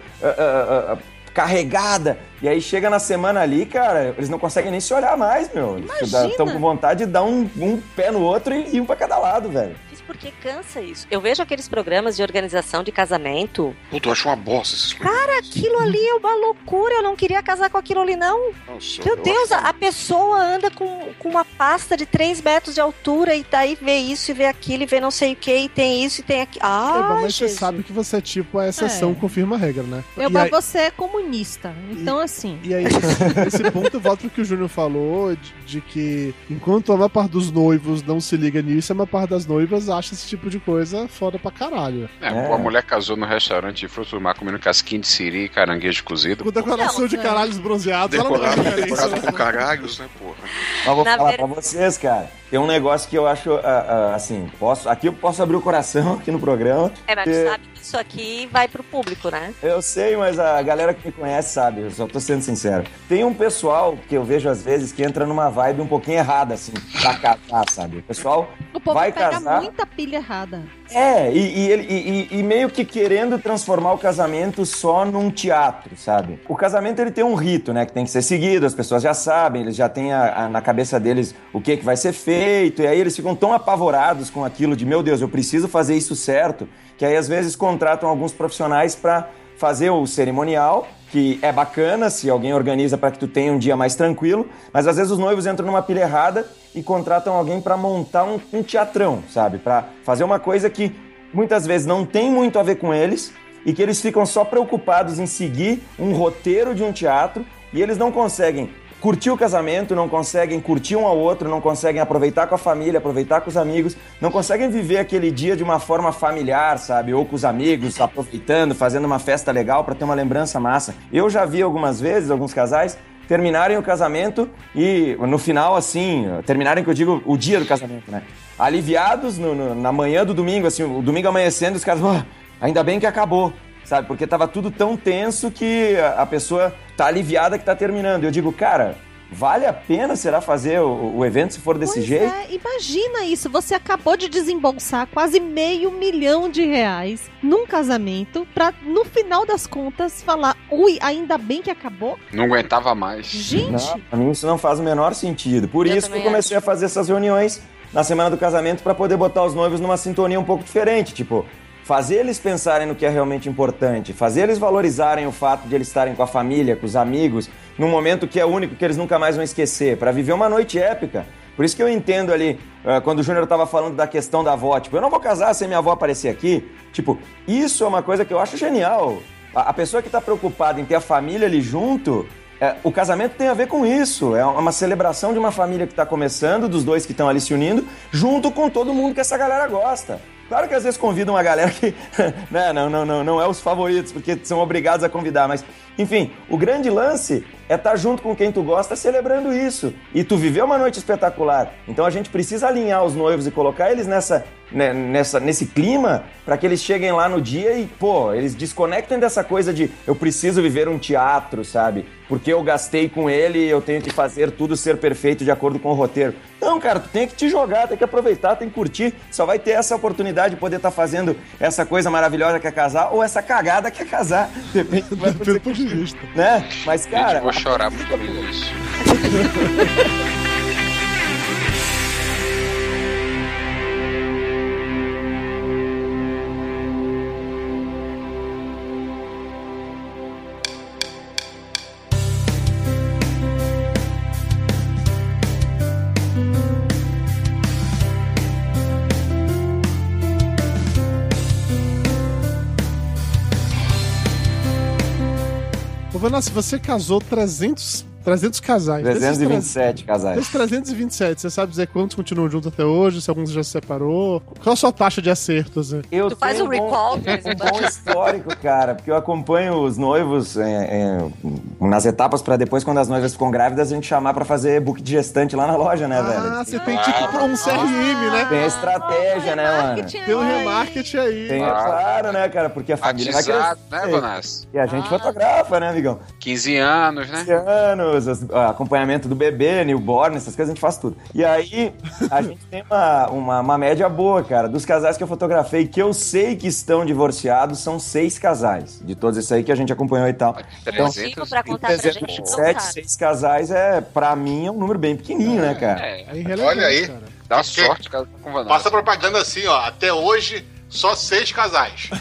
carregada. E aí chega na semana ali, cara, eles não conseguem nem se olhar mais, meu. Estão com vontade de dar um, um pé no outro e, e um pra cada lado, velho. Porque cansa isso. Eu vejo aqueles programas de organização de casamento. Puta, eu acho uma bosta esses coisas. Cara, aquilo ali é uma loucura. Eu não queria casar com aquilo ali, não. Nossa, Meu eu Deus, acho- a pessoa anda com, com uma pasta de 3 metros de altura e daí vê isso e vê aquilo e vê não sei o que e tem isso e tem aquilo. É, Ah, mas você Jesus. sabe que você é tipo a exceção É. confirma a regra, né? Eu, e, mas aí, você é comunista. Então, assim. e aí, nesse, nesse ponto, eu volto pro que o Júnior falou, de, de que enquanto a maior parte dos noivos não se liga nisso, a maior parte das noivas acha esse tipo de coisa foda pra caralho. É, É. A mulher casou no restaurante de frutos do mar comendo casquinha de siri e caranguejo cozido. Com decoração de caralhos bronzeados, ela não Decorado, decorado com caralhos, né, porra? Mas vou Na falar ver- pra vocês, cara. Tem um negócio que eu acho, ah, ah, assim, posso, aqui eu posso abrir o coração aqui no programa. É, mas tu É. sabe que isso aqui vai pro público, né? Eu sei, mas a galera que me conhece sabe, eu só tô sendo sincero. Tem um pessoal que eu vejo às vezes que entra numa vibe um pouquinho errada, assim, pra casar, sabe? O pessoal O povo vai pega casar. muita pilha errada. É, e, e e- e- meio que querendo transformar o casamento só num teatro, sabe? O casamento ele tem um rito, né? Que tem que ser seguido, as pessoas já sabem, eles já têm a- a- na cabeça deles o que, que vai ser feito, e aí eles ficam tão apavorados com aquilo de, meu Deus, eu preciso fazer isso certo, que aí às vezes contratam alguns profissionais para fazer o cerimonial, que é bacana se alguém organiza para que tu tenha um dia mais tranquilo, mas às vezes os noivos entram numa pilha errada e contratam alguém para montar um, um teatrão, sabe? Para fazer uma coisa que muitas vezes não tem muito a ver com eles e que eles ficam só preocupados em seguir um roteiro de um teatro e eles não conseguem curtir o casamento, não conseguem curtir um ao outro, não conseguem aproveitar com a família, aproveitar com os amigos, não conseguem viver aquele dia de uma forma familiar, sabe? Ou com os amigos, aproveitando, fazendo uma festa legal para ter uma lembrança massa. Eu já vi algumas vezes alguns casais terminarem o casamento e no final, assim, terminarem que eu digo o dia do casamento, né? Aliviados no- no- na manhã do domingo, assim, o domingo amanhecendo, os caras, "Ah, ainda bem que acabou, sabe? Porque tava tudo tão tenso que a, a pessoa tá aliviada que tá terminando. Eu digo, cara, vale a pena será fazer o, o evento se for desse Pois jeito? é, imagina isso. Você acabou de desembolsar quase meio milhão de reais num casamento pra, no final das contas, falar: ui, ainda bem que acabou. Não aguentava mais. Gente, Não, pra mim isso não faz o menor sentido. Por Eu isso que eu comecei a fazer essas reuniões na semana do casamento para poder botar os noivos numa sintonia um pouco diferente, tipo, fazer eles pensarem no que é realmente importante, fazer eles valorizarem o fato de eles estarem com a família, com os amigos, num momento que é único que eles nunca mais vão esquecer, para viver uma noite épica. Por isso que eu entendo ali, uh, quando o Júnior estava falando da questão da avó, tipo, eu não vou casar sem minha avó aparecer aqui. Tipo, isso é uma coisa que eu acho genial. A, a pessoa que está preocupada em ter a família ali junto, é, o casamento tem a ver com isso. É uma celebração de uma família que está começando, dos dois que estão ali se unindo, junto com todo mundo que essa galera gosta. Claro que às vezes convidam uma galera que né, não, não, não, não é os favoritos, porque são obrigados a convidar, mas enfim, o grande lance é estar junto com quem tu gosta celebrando isso. E tu viveu uma noite espetacular. Então a gente precisa alinhar os noivos e colocar eles nessa, né, nessa, nesse clima para que eles cheguem lá no dia e, pô, eles desconectem dessa coisa de eu preciso viver um teatro, sabe? Porque eu gastei com ele e eu tenho que fazer tudo ser perfeito de acordo com o roteiro. Não, cara, tu tem que te jogar, tem que aproveitar, tem que curtir. Só vai ter essa oportunidade de poder estar fazendo essa coisa maravilhosa que é casar ou essa cagada que é casar. Depende do de vista. Né? Mas, cara. Gente, vou chorar muito ouvindo isso. Ô, Vanessa, você casou 300, 300 casais. Desses 327 casais. Desses 327, você sabe dizer quantos continuam juntos até hoje? Se alguns já se separou? Qual a sua taxa de acertos? Né? Eu Tu faz tenho um recall, bom, um bom histórico, cara, porque eu acompanho os noivos é, é, nas etapas pra depois, quando as noivas ficam grávidas, a gente chamar pra fazer book de gestante lá na loja, né, velho? Ah, você tem tipo um CRM, né? Tem a estratégia, né, mano? Tem um remarketing aí. Tem, é claro, né, cara? Porque a família vai Batizado, crescer. né, Vanessa? E a gente fotografa, né, amigão? 15 anos, né? 15 anos, as- acompanhamento do bebê, newborn, essas coisas a gente faz tudo. E aí, a gente tem uma, uma, uma média boa, cara. Dos casais que eu fotografei, que eu sei que estão divorciados, são seis casais. De todos esses aí que a gente acompanhou e tal. Então, Motivo pra contar pra gente, não 327, sabe. seis casais, é, pra mim, é um número bem pequenininho, né, cara? É, Olha aí. dá sorte, cara, com Vanessa. Passa propaganda assim, ó. Até hoje, só seis casais.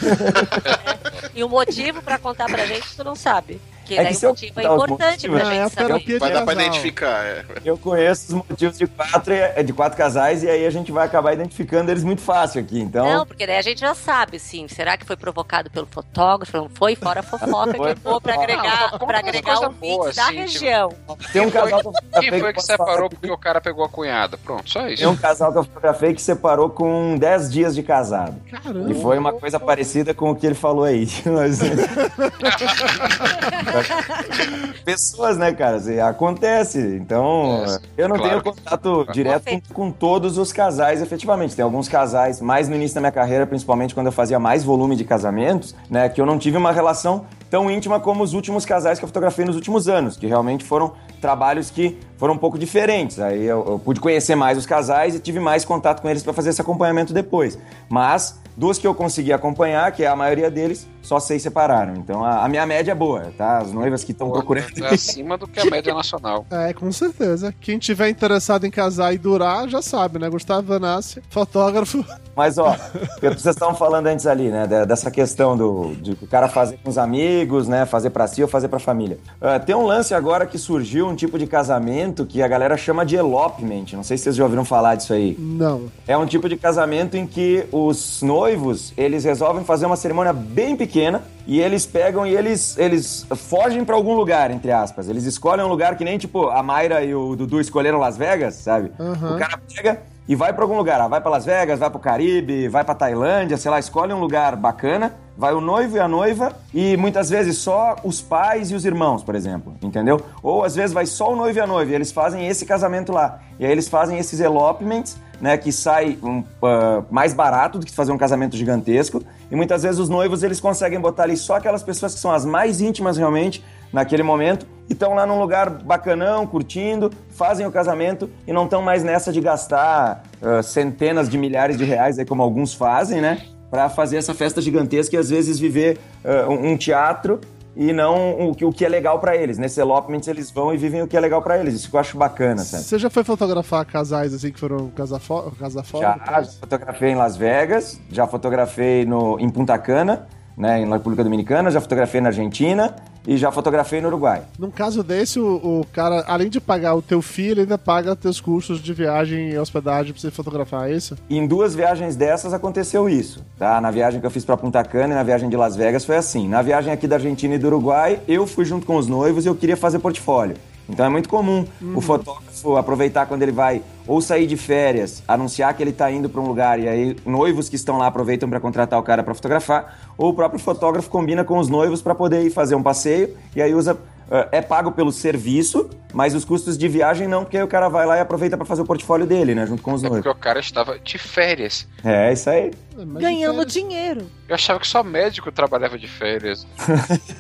E o motivo pra contar pra gente, tu não sabe. Porque É daí que se o eu motivo é importante motivos- pra é gente saber. Vai dar pra identificar. é. Eu conheço os motivos de quatro, e- de quatro casais e aí a gente vai acabar identificando eles muito fácil aqui. Então, Não, porque daí a gente já sabe, sim. Será que foi provocado pelo fotógrafo? Não foi? Fora a fofoca que Foi é boa pra agregar, Não, pra agregar boa, ouvintes da assim, tipo- região. tem um casal que eu fotografei Quem foi que falar separou porque o cara pegou a cunhada? Pronto, só isso. Tem um casal que eu fotografei que separou com 10 dias de casado. Caramba. E foi uma coisa parecida com o que ele falou aí. Mas- Pessoas, né, cara? Assim, acontece. Então, É, eu não Claro tenho contato direto com, com todos os casais, efetivamente. Tem alguns casais, mais no início da minha carreira, principalmente quando eu fazia mais volume de casamentos, né, que eu não tive uma relação tão íntima como os últimos casais que eu fotografei nos últimos anos, que realmente foram trabalhos que foram um pouco diferentes. Aí eu, eu pude conhecer mais os casais e tive mais contato com eles para fazer esse acompanhamento depois. Mas dos que eu consegui acompanhar, que é a maioria deles, só seis separaram. Então a, a minha média é boa, tá? As noivas que estão procurando. É acima do que a média nacional. É, com certeza. Quem tiver interessado em casar e durar, já sabe, né? Gustavo Vanassi, fotógrafo. Mas, ó, vocês estavam falando antes ali, né, de- dessa questão do, de o cara fazer com os amigos, né, fazer pra si ou fazer pra família. Ah, tem um lance agora que surgiu, um tipo de casamento que a galera chama de elopement. Não sei se vocês já ouviram falar disso aí. Não. É um tipo de casamento em que os noivos, eles resolvem fazer uma cerimônia bem pequena e eles pegam e eles, eles fogem pra algum lugar, entre aspas. Eles escolhem um lugar que nem, tipo, a Mayra e o Dudu escolheram Las Vegas, sabe? Aham. O cara pega e vai pra algum lugar. Ah, vai pra Las Vegas, vai pro Caribe, vai pra Tailândia, sei lá, escolhe um lugar bacana. Vai o noivo e a noiva e muitas vezes só os pais e os irmãos, por exemplo, entendeu? Ou às vezes vai só o noivo e a noiva e eles fazem esse casamento lá. E aí eles fazem esses elopements, né, que sai um, ah, mais barato do que fazer um casamento gigantesco. E muitas vezes os noivos eles conseguem botar ali só aquelas pessoas que são as mais íntimas realmente naquele momento e estão lá num lugar bacanão, curtindo, fazem o casamento e não estão mais nessa de gastar ah, centenas de milhares de reais, aí como alguns fazem, né? Pra fazer essa festa gigantesca e às vezes viver um um teatro e não o que, o que é legal pra eles. Nesse elopement eles vão e vivem o que é legal pra eles. Isso que eu acho bacana, sabe? Você já foi fotografar casais assim que foram casar fora? Casa fora Já, já fotografei em Las Vegas, já fotografei no, em Punta Cana, né, em República Dominicana, já fotografei na Argentina e já fotografei no Uruguai. Num caso desse, o, o cara, além de pagar o teu filho, ele ainda paga teus custos de viagem e hospedagem pra você fotografar, é isso? Em duas viagens dessas aconteceu isso, tá? Na viagem que eu fiz pra Punta Cana e na viagem de Las Vegas foi assim. Na viagem aqui da Argentina e do Uruguai, eu fui junto com os noivos e eu queria fazer portfólio. Então é muito comum o fotógrafo aproveitar quando ele vai ou sair de férias, anunciar que ele está indo para um lugar e aí noivos que estão lá aproveitam para contratar o cara para fotografar, ou o próprio fotógrafo combina com os noivos para poder ir fazer um passeio e aí usa eh, é pago pelo serviço, mas os custos de viagem não, porque aí o cara vai lá e aproveita para fazer o portfólio dele, né, junto com os É noivos. porque o cara estava de férias. É, isso aí. Ganhando dinheiro. Eu achava que só médico trabalhava de férias.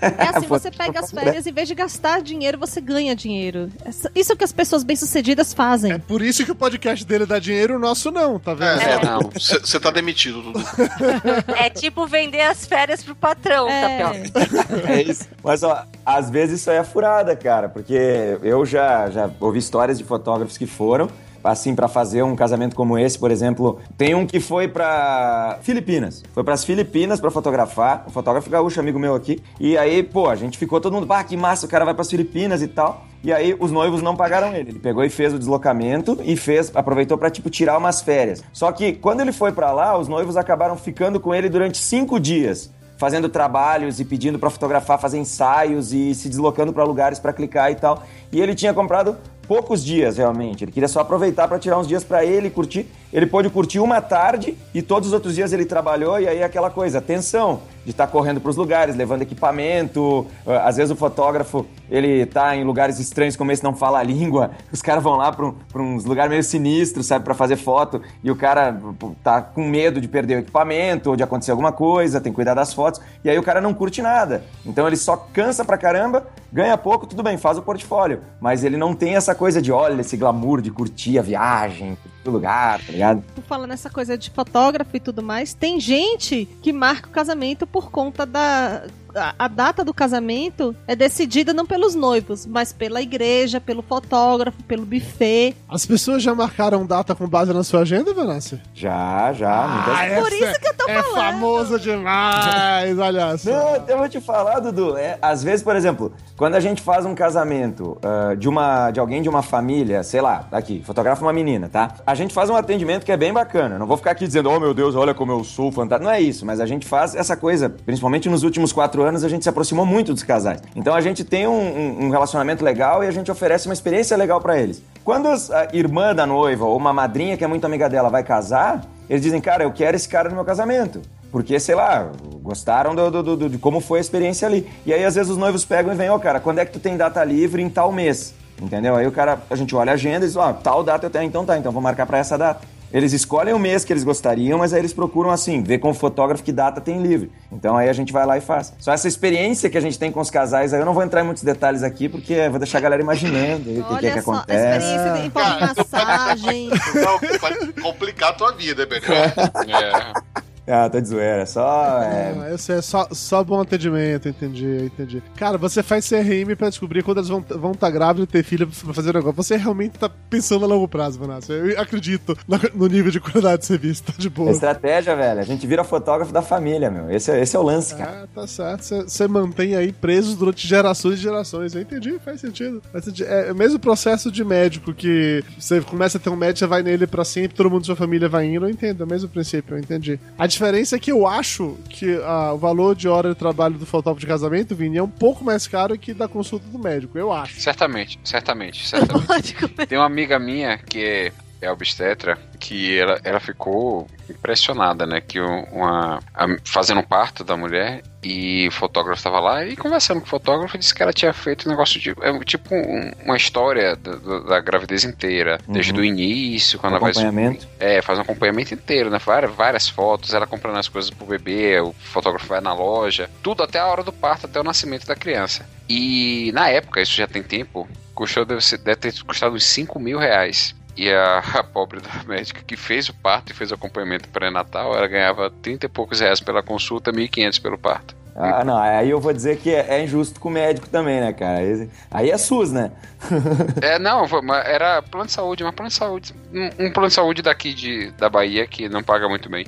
É assim, você pega as férias, em vez de gastar dinheiro, você ganha dinheiro. Isso é o que as pessoas bem-sucedidas fazem. É por isso que o podcast dele dá dinheiro, o nosso não, tá vendo? É, não. Você tá demitido, Dudu. É tipo vender as férias pro patrão, Tapioca. É isso. Mas, ó, às vezes isso aí é furada, cara, porque eu já, já ouvi histórias de fotógrafos que foram, assim, pra fazer um casamento como esse, por exemplo. Tem um que foi pra Filipinas. Foi pras Filipinas pra fotografar, um fotógrafo gaúcho, amigo meu aqui. E aí, pô, a gente ficou todo mundo, ah, que massa, o cara vai pras Filipinas e tal. E aí os noivos não pagaram ele. Ele pegou e fez o deslocamento e fez, aproveitou pra tipo tirar umas férias. Só que quando ele foi pra lá, os noivos acabaram ficando com ele durante cinco dias fazendo trabalhos e pedindo pra fotografar, fazer ensaios e se deslocando pra lugares pra clicar e tal. E ele tinha comprado poucos dias realmente. Ele queria só aproveitar pra tirar uns dias pra ele curtir. Ele pôde curtir uma tarde e todos os outros dias ele trabalhou e aí aquela coisa, tensão de estar correndo pros lugares, levando equipamento. Ah, Às vezes o fotógrafo, ele tá em lugares estranhos como esse, não fala a língua. Os caras vão lá pra, um- uns lugares meio sinistros, sabe, pra fazer foto. E o cara tá com medo de perder o equipamento ou de acontecer alguma coisa, tem que cuidar das fotos. E aí o cara não curte nada. Então ele só cansa pra caramba, ganha pouco, tudo bem, faz o portfólio. Mas ele não tem essa coisa de, olha, esse glamour de curtir a viagem, curtir o lugar, tá ligado? Tu fala nessa coisa de fotógrafo e tudo mais. Tem gente que marca o casamento por conta da. A, data do casamento é decidida não pelos noivos, mas pela igreja, pelo fotógrafo, pelo buffet. As pessoas já marcaram data com base na sua agenda, Vanessa? Já, já. Ah, Por essa isso que eu tô é falando. famoso demais, olha só. Não, eu vou te falar, Dudu. É, às vezes, por exemplo, quando a gente faz um casamento ah, de uma de alguém de uma família, sei lá, aqui, fotografa uma menina, tá? A gente faz um atendimento que é bem bacana. Não vou ficar aqui dizendo, oh meu Deus, olha como eu sou fantástico. Não é isso, mas a gente faz essa coisa, principalmente nos últimos quatro anos, a gente se aproximou muito dos casais. Então a gente tem um, um- relacionamento legal e a gente oferece uma experiência legal pra eles. Quando a irmã da noiva ou uma madrinha que é muito amiga dela vai casar, eles dizem, cara, eu quero esse cara no meu casamento. Porque, sei lá, gostaram do, do- do- de como foi a experiência ali. E aí, às vezes, os noivos pegam e vêm, ô, cara, quando é que tu tem data livre em tal mês? Entendeu? Aí o cara, a gente olha a agenda e diz, ó, tal data eu tenho, então tá, então vou marcar pra essa data. Eles escolhem o mês que eles gostariam, mas aí eles procuram, assim, ver com o fotógrafo que data tem livre. Então aí a gente vai lá e faz. Só essa experiência que a gente tem com os casais, aí eu não vou entrar em muitos detalhes aqui, porque eu vou deixar a galera imaginando o que, que é que Olha só, a acontece. experiência de envolve massagem. Não, vai complicar a tua vida, é melhor. É. Ah, tá de zoeira, só... É... Ah, esse é só, só bom atendimento, entendi, entendi. Cara, você faz CRM pra descobrir quando elas vão estar vão tá grávidas e ter filho pra fazer o negócio. Você realmente tá pensando a longo prazo, Vanessa. Eu acredito no, nível de qualidade de serviço, tá de boa. Estratégia, velho. A gente vira fotógrafo da família, meu. Esse, é- esse é o lance, cara. Ah, tá certo. Você- Você mantém aí presos durante gerações e gerações. Eu entendi, faz sentido. Faz sentido. É o mesmo processo de médico que você começa a ter um médico, você vai nele pra sempre, todo mundo da sua família vai indo. Eu entendo, é o mesmo princípio, eu entendi. A diferença é que eu acho que ah, o valor de hora de trabalho do fotógrafo de casamento, Vini, é um pouco mais caro que da consulta do médico, eu acho. Certamente, certamente, certamente. Tem uma amiga minha que é, obstetra que ela, ela ficou impressionada, né? Que um- uma. a- fazendo um parto da mulher e o fotógrafo estava lá e conversando com o fotógrafo disse que ela tinha feito um negócio de. É, tipo um- uma história da, gravidez inteira, desde Uhum. o início, quando ela. Acompanhamento. É, faz um acompanhamento inteiro, né? Várias, várias fotos, ela comprando as coisas pro bebê, o fotógrafo vai na loja, tudo até a hora do parto, até o nascimento da criança. E na época, isso já tem tempo, custou, deve, ser- deve ter custado uns 5 mil reais. E a, a pobre da médica que fez o parto e fez o acompanhamento pré-natal, ela ganhava 30 e poucos reais pela consulta, 1.500 pelo parto. Ah, não, aí eu vou dizer que é, é injusto com o médico também, né, cara? Aí- Aí é SUS, né? É, não, era plano de saúde, mas plano de saúde. Um, um plano de saúde daqui de, da Bahia que não paga muito bem.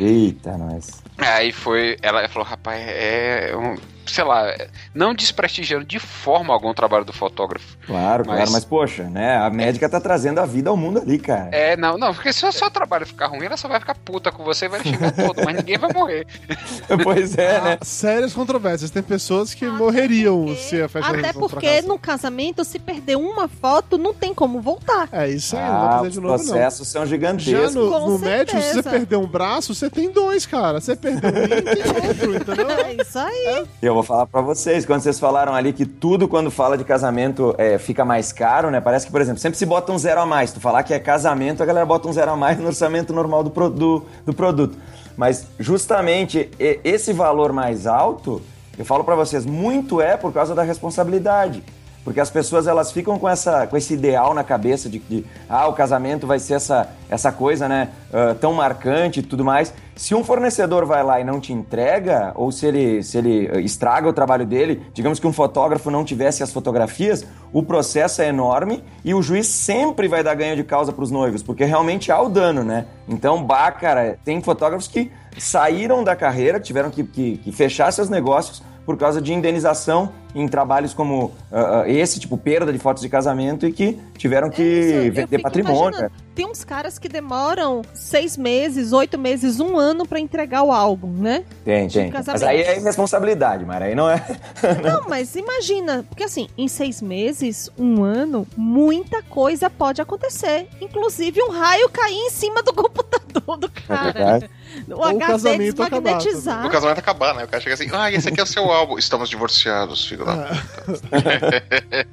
Eita, nós. Aí foi. Ela falou, rapaz, é. um- sei lá, não desprestigiando de forma alguma o trabalho do fotógrafo. Claro, Mas- claro, mas poxa, né? A médica tá trazendo a vida ao mundo ali, cara. É, não, não, porque se o seu trabalho ficar ruim, ela só vai ficar puta com você e vai xingar todo, mas ninguém vai morrer. pois é, né? Sérias controvérsias. Tem pessoas que morreriam se a festa Até porque no casamento, se perder uma foto, não tem como voltar. É isso aí, não vai Ah, fazer os de novo, não. processos são Já gigantescos. no, Com no médico, se você perder um braço, você tem dois, cara. Você perdeu um e outro, entendeu? É isso aí. E eu vou falar pra vocês, quando vocês falaram ali que tudo quando fala de casamento é, fica mais caro, né? Parece que, por exemplo, sempre se bota um zero a mais. Tu falar que é casamento, a galera bota um zero a mais no orçamento normal do, pro- do, do produto. Mas justamente esse valor mais alto, eu falo pra vocês, muito é por causa da responsabilidade. Porque as pessoas elas ficam com, essa, com esse ideal na cabeça de que ah, o casamento vai ser essa, essa coisa né, ah, tão marcante e tudo mais. Se um fornecedor vai lá e não te entrega, ou se ele, se ele ah, estraga o trabalho dele, digamos que um fotógrafo não tivesse as fotografias, o processo é enorme e o juiz sempre vai dar ganho de causa para os noivos, porque realmente há o dano, né? Então, bah, cara, tem fotógrafos que saíram da carreira, tiveram que, que, que fechar seus negócios por causa de indenização em trabalhos como ah, esse, tipo perda de fotos de casamento, e que tiveram que É vender patrimônio. imaginando, Tem uns caras que demoram seis meses, oito meses, um ano pra entregar o álbum, né? Tem, de tem. Mas aí é irresponsabilidade, Mara. Aí não é. Não, mas imagina, porque assim, em seis meses, um ano, muita coisa pode acontecer. Inclusive um raio cair em cima do computador do cara. verdade. O Ou o HD casamento acabar desmagnetizar. O casamento acabar, né? O cara chega assim, ah, esse aqui é o seu álbum. Estamos divorciados, filho da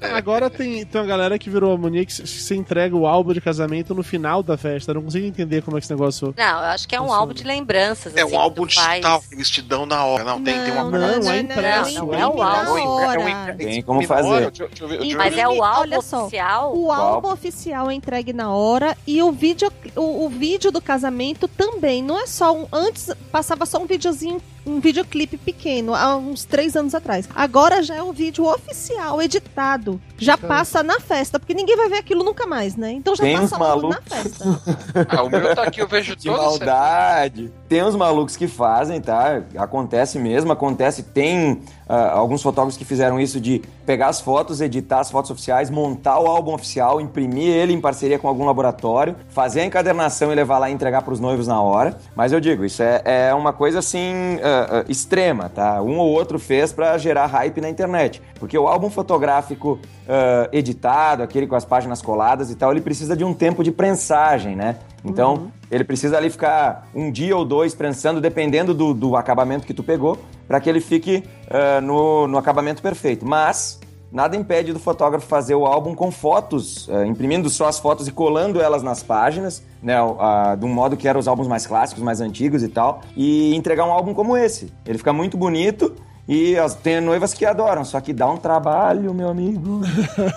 Agora tem, tem uma galera que virou a mania que você entrega o álbum de casamento no final da festa. Eu não consigo entender como é que esse negócio. Não, eu acho que é um álbum de lembranças. É assim, um álbum tu faz. digital, que eles te dão na hora. Não, tem, tem uma Não, é impresso. Não, é o álbum. hora. Tem como fazer. Mas é o álbum oficial? O álbum oficial é entregue na hora e o vídeo, o, o vídeo do casamento também. Não é só um. Antes passava só um videozinho, um videoclipe pequeno, há uns três anos atrás. Agora já é um vídeo oficial, editado. Já passa na festa, porque ninguém vai ver aquilo nunca mais, né? Então já passa logo na festa. Ah, o meu tá aqui, eu vejo De toda maldade. Tem uns malucos que fazem, tá? Acontece mesmo, acontece. Tem ah, alguns fotógrafos que fizeram isso de pegar as fotos, editar as fotos oficiais, montar o álbum oficial, imprimir ele em parceria com algum laboratório, fazer a encadernação e levar lá e entregar pros noivos na hora. Mas eu digo, isso é, é uma coisa assim ah, ah, extrema, tá? Um ou outro fez pra gerar hype na internet. Porque o álbum fotográfico editado, aquele com as páginas coladas e tal, ele precisa de um tempo de prensagem, né? Então, ele precisa ali ficar um dia ou dois prensando, dependendo do, do acabamento que tu pegou, para que ele fique ah, no, no acabamento perfeito. Mas nada impede do fotógrafo fazer o álbum com fotos, ah, imprimindo só as fotos e colando elas nas páginas, né, ah, de um modo que eram os álbuns mais clássicos, mais antigos e tal, e entregar um álbum como esse. Ele fica muito bonito. E as- tem noivas que adoram, só que dá um trabalho, meu amigo.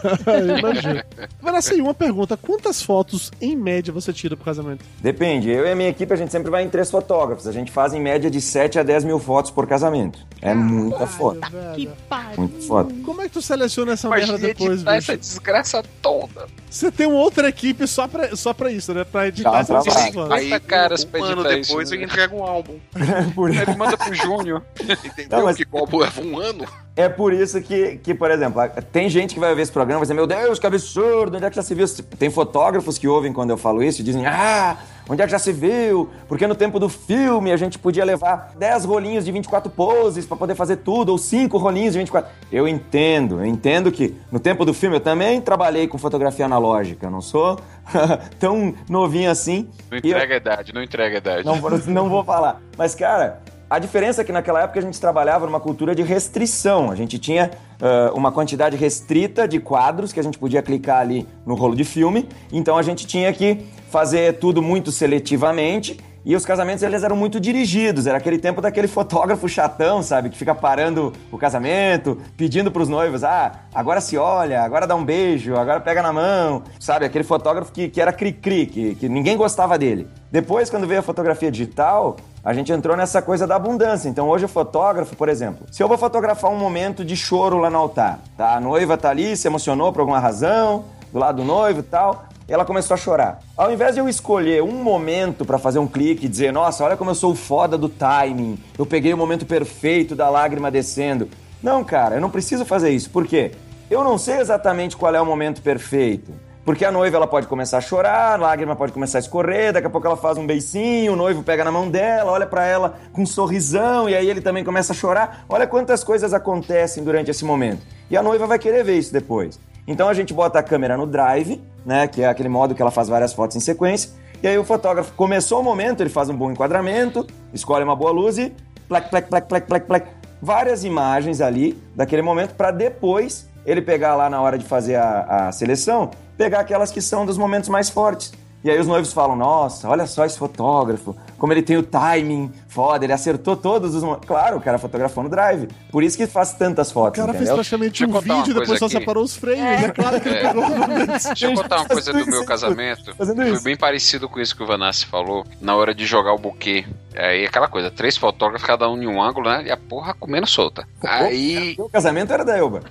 Imagina. Agora, assim, uma pergunta: quantas fotos em média você tira pro casamento? Depende. Eu e a minha equipe, a gente sempre vai em três fotógrafos. A gente faz em média de 7 a 10 mil fotos por casamento. É muita foto. Que pariu. Muita foto. Como é que tu seleciona essa Imagina merda depois, bicho? essa desgraça toda. Você tem uma outra equipe só pra, só pra isso, né? Pra editar Dá essas fotos. Aí, Aí, caras um pra ano depois isso, eu né? entrego um álbum. Por- Ele manda pro Júnior. Entendeu? Não, mas- Que álbum leva um ano. É por isso que, que, por exemplo, tem gente que vai ver esse programa e vai dizer, meu Deus, que absurdo, onde é que já se viu? Tem fotógrafos que ouvem quando eu falo isso e dizem, ah, onde é que já se viu? Porque no tempo do filme a gente podia levar 10 rolinhos de 24 poses pra poder fazer tudo, ou 5 rolinhos de 24. Eu entendo, eu entendo que no tempo do filme eu também trabalhei com fotografia analógica, eu não sou tão novinho assim. Não E eu- entrega a idade, não entrega a idade. não, não vou falar. Mas, cara, a diferença é que naquela época a gente trabalhava numa cultura de restrição. A gente tinha ah, uma quantidade restrita de quadros que a gente podia clicar ali no rolo de filme. Então a gente tinha que fazer tudo muito seletivamente E os casamentos eles eram muito dirigidos, era aquele tempo daquele fotógrafo chatão, sabe, que fica parando o casamento, pedindo pros noivos, ah, agora se olha, agora dá um beijo, agora pega na mão, sabe, aquele fotógrafo que, que era cri-cri, que, que ninguém gostava dele. Depois, quando veio a fotografia digital, a gente entrou nessa coisa da abundância. Então hoje o fotógrafo, por exemplo, se eu vou fotografar um momento de choro lá no altar, tá? A noiva tá ali, se emocionou por alguma razão, do lado do noivo e tal, ela começou a chorar. Ao invés de eu escolher um momento para fazer um clique e dizer, nossa, olha como eu sou foda do timing, eu peguei o momento perfeito da lágrima descendo. Não, cara, eu não preciso fazer isso. Por quê? Eu não sei exatamente qual é o momento perfeito. Porque a noiva ela pode começar a chorar, a lágrima pode começar a escorrer, daqui a pouco ela faz um beicinho, o noivo pega na mão dela, olha para ela com um sorrisão e aí ele também começa a chorar. Olha quantas coisas acontecem durante esse momento. E a noiva vai querer ver isso depois. Então a gente bota a câmera no drive, né, que é aquele modo que ela faz várias fotos em sequência. E aí o fotógrafo começou o momento, ele faz um bom enquadramento, escolhe uma boa luz e plec, plec, plec, plec, plec, plec, várias imagens ali daquele momento para depois ele pegar lá na hora de fazer a, a seleção, pegar aquelas que são dos momentos mais fortes. E aí os noivos falam: Nossa, olha só esse fotógrafo, como ele tem o timing foda, ele acertou todos os. Claro, o cara fotografou no drive. Por isso que faz tantas fotos. O cara entendeu? fez praticamente um vídeo e depois só aqui. separou os frames. É, claro que ele É. pegou os momentos. Deixa eu contar uma coisa do meu casamento. Foi bem parecido com isso que o Vanassi falou na hora de jogar o buquê. Aí aquela coisa, três fotógrafos, cada um em um ângulo, né? E a porra comendo solta. Aí. O casamento era da Elba.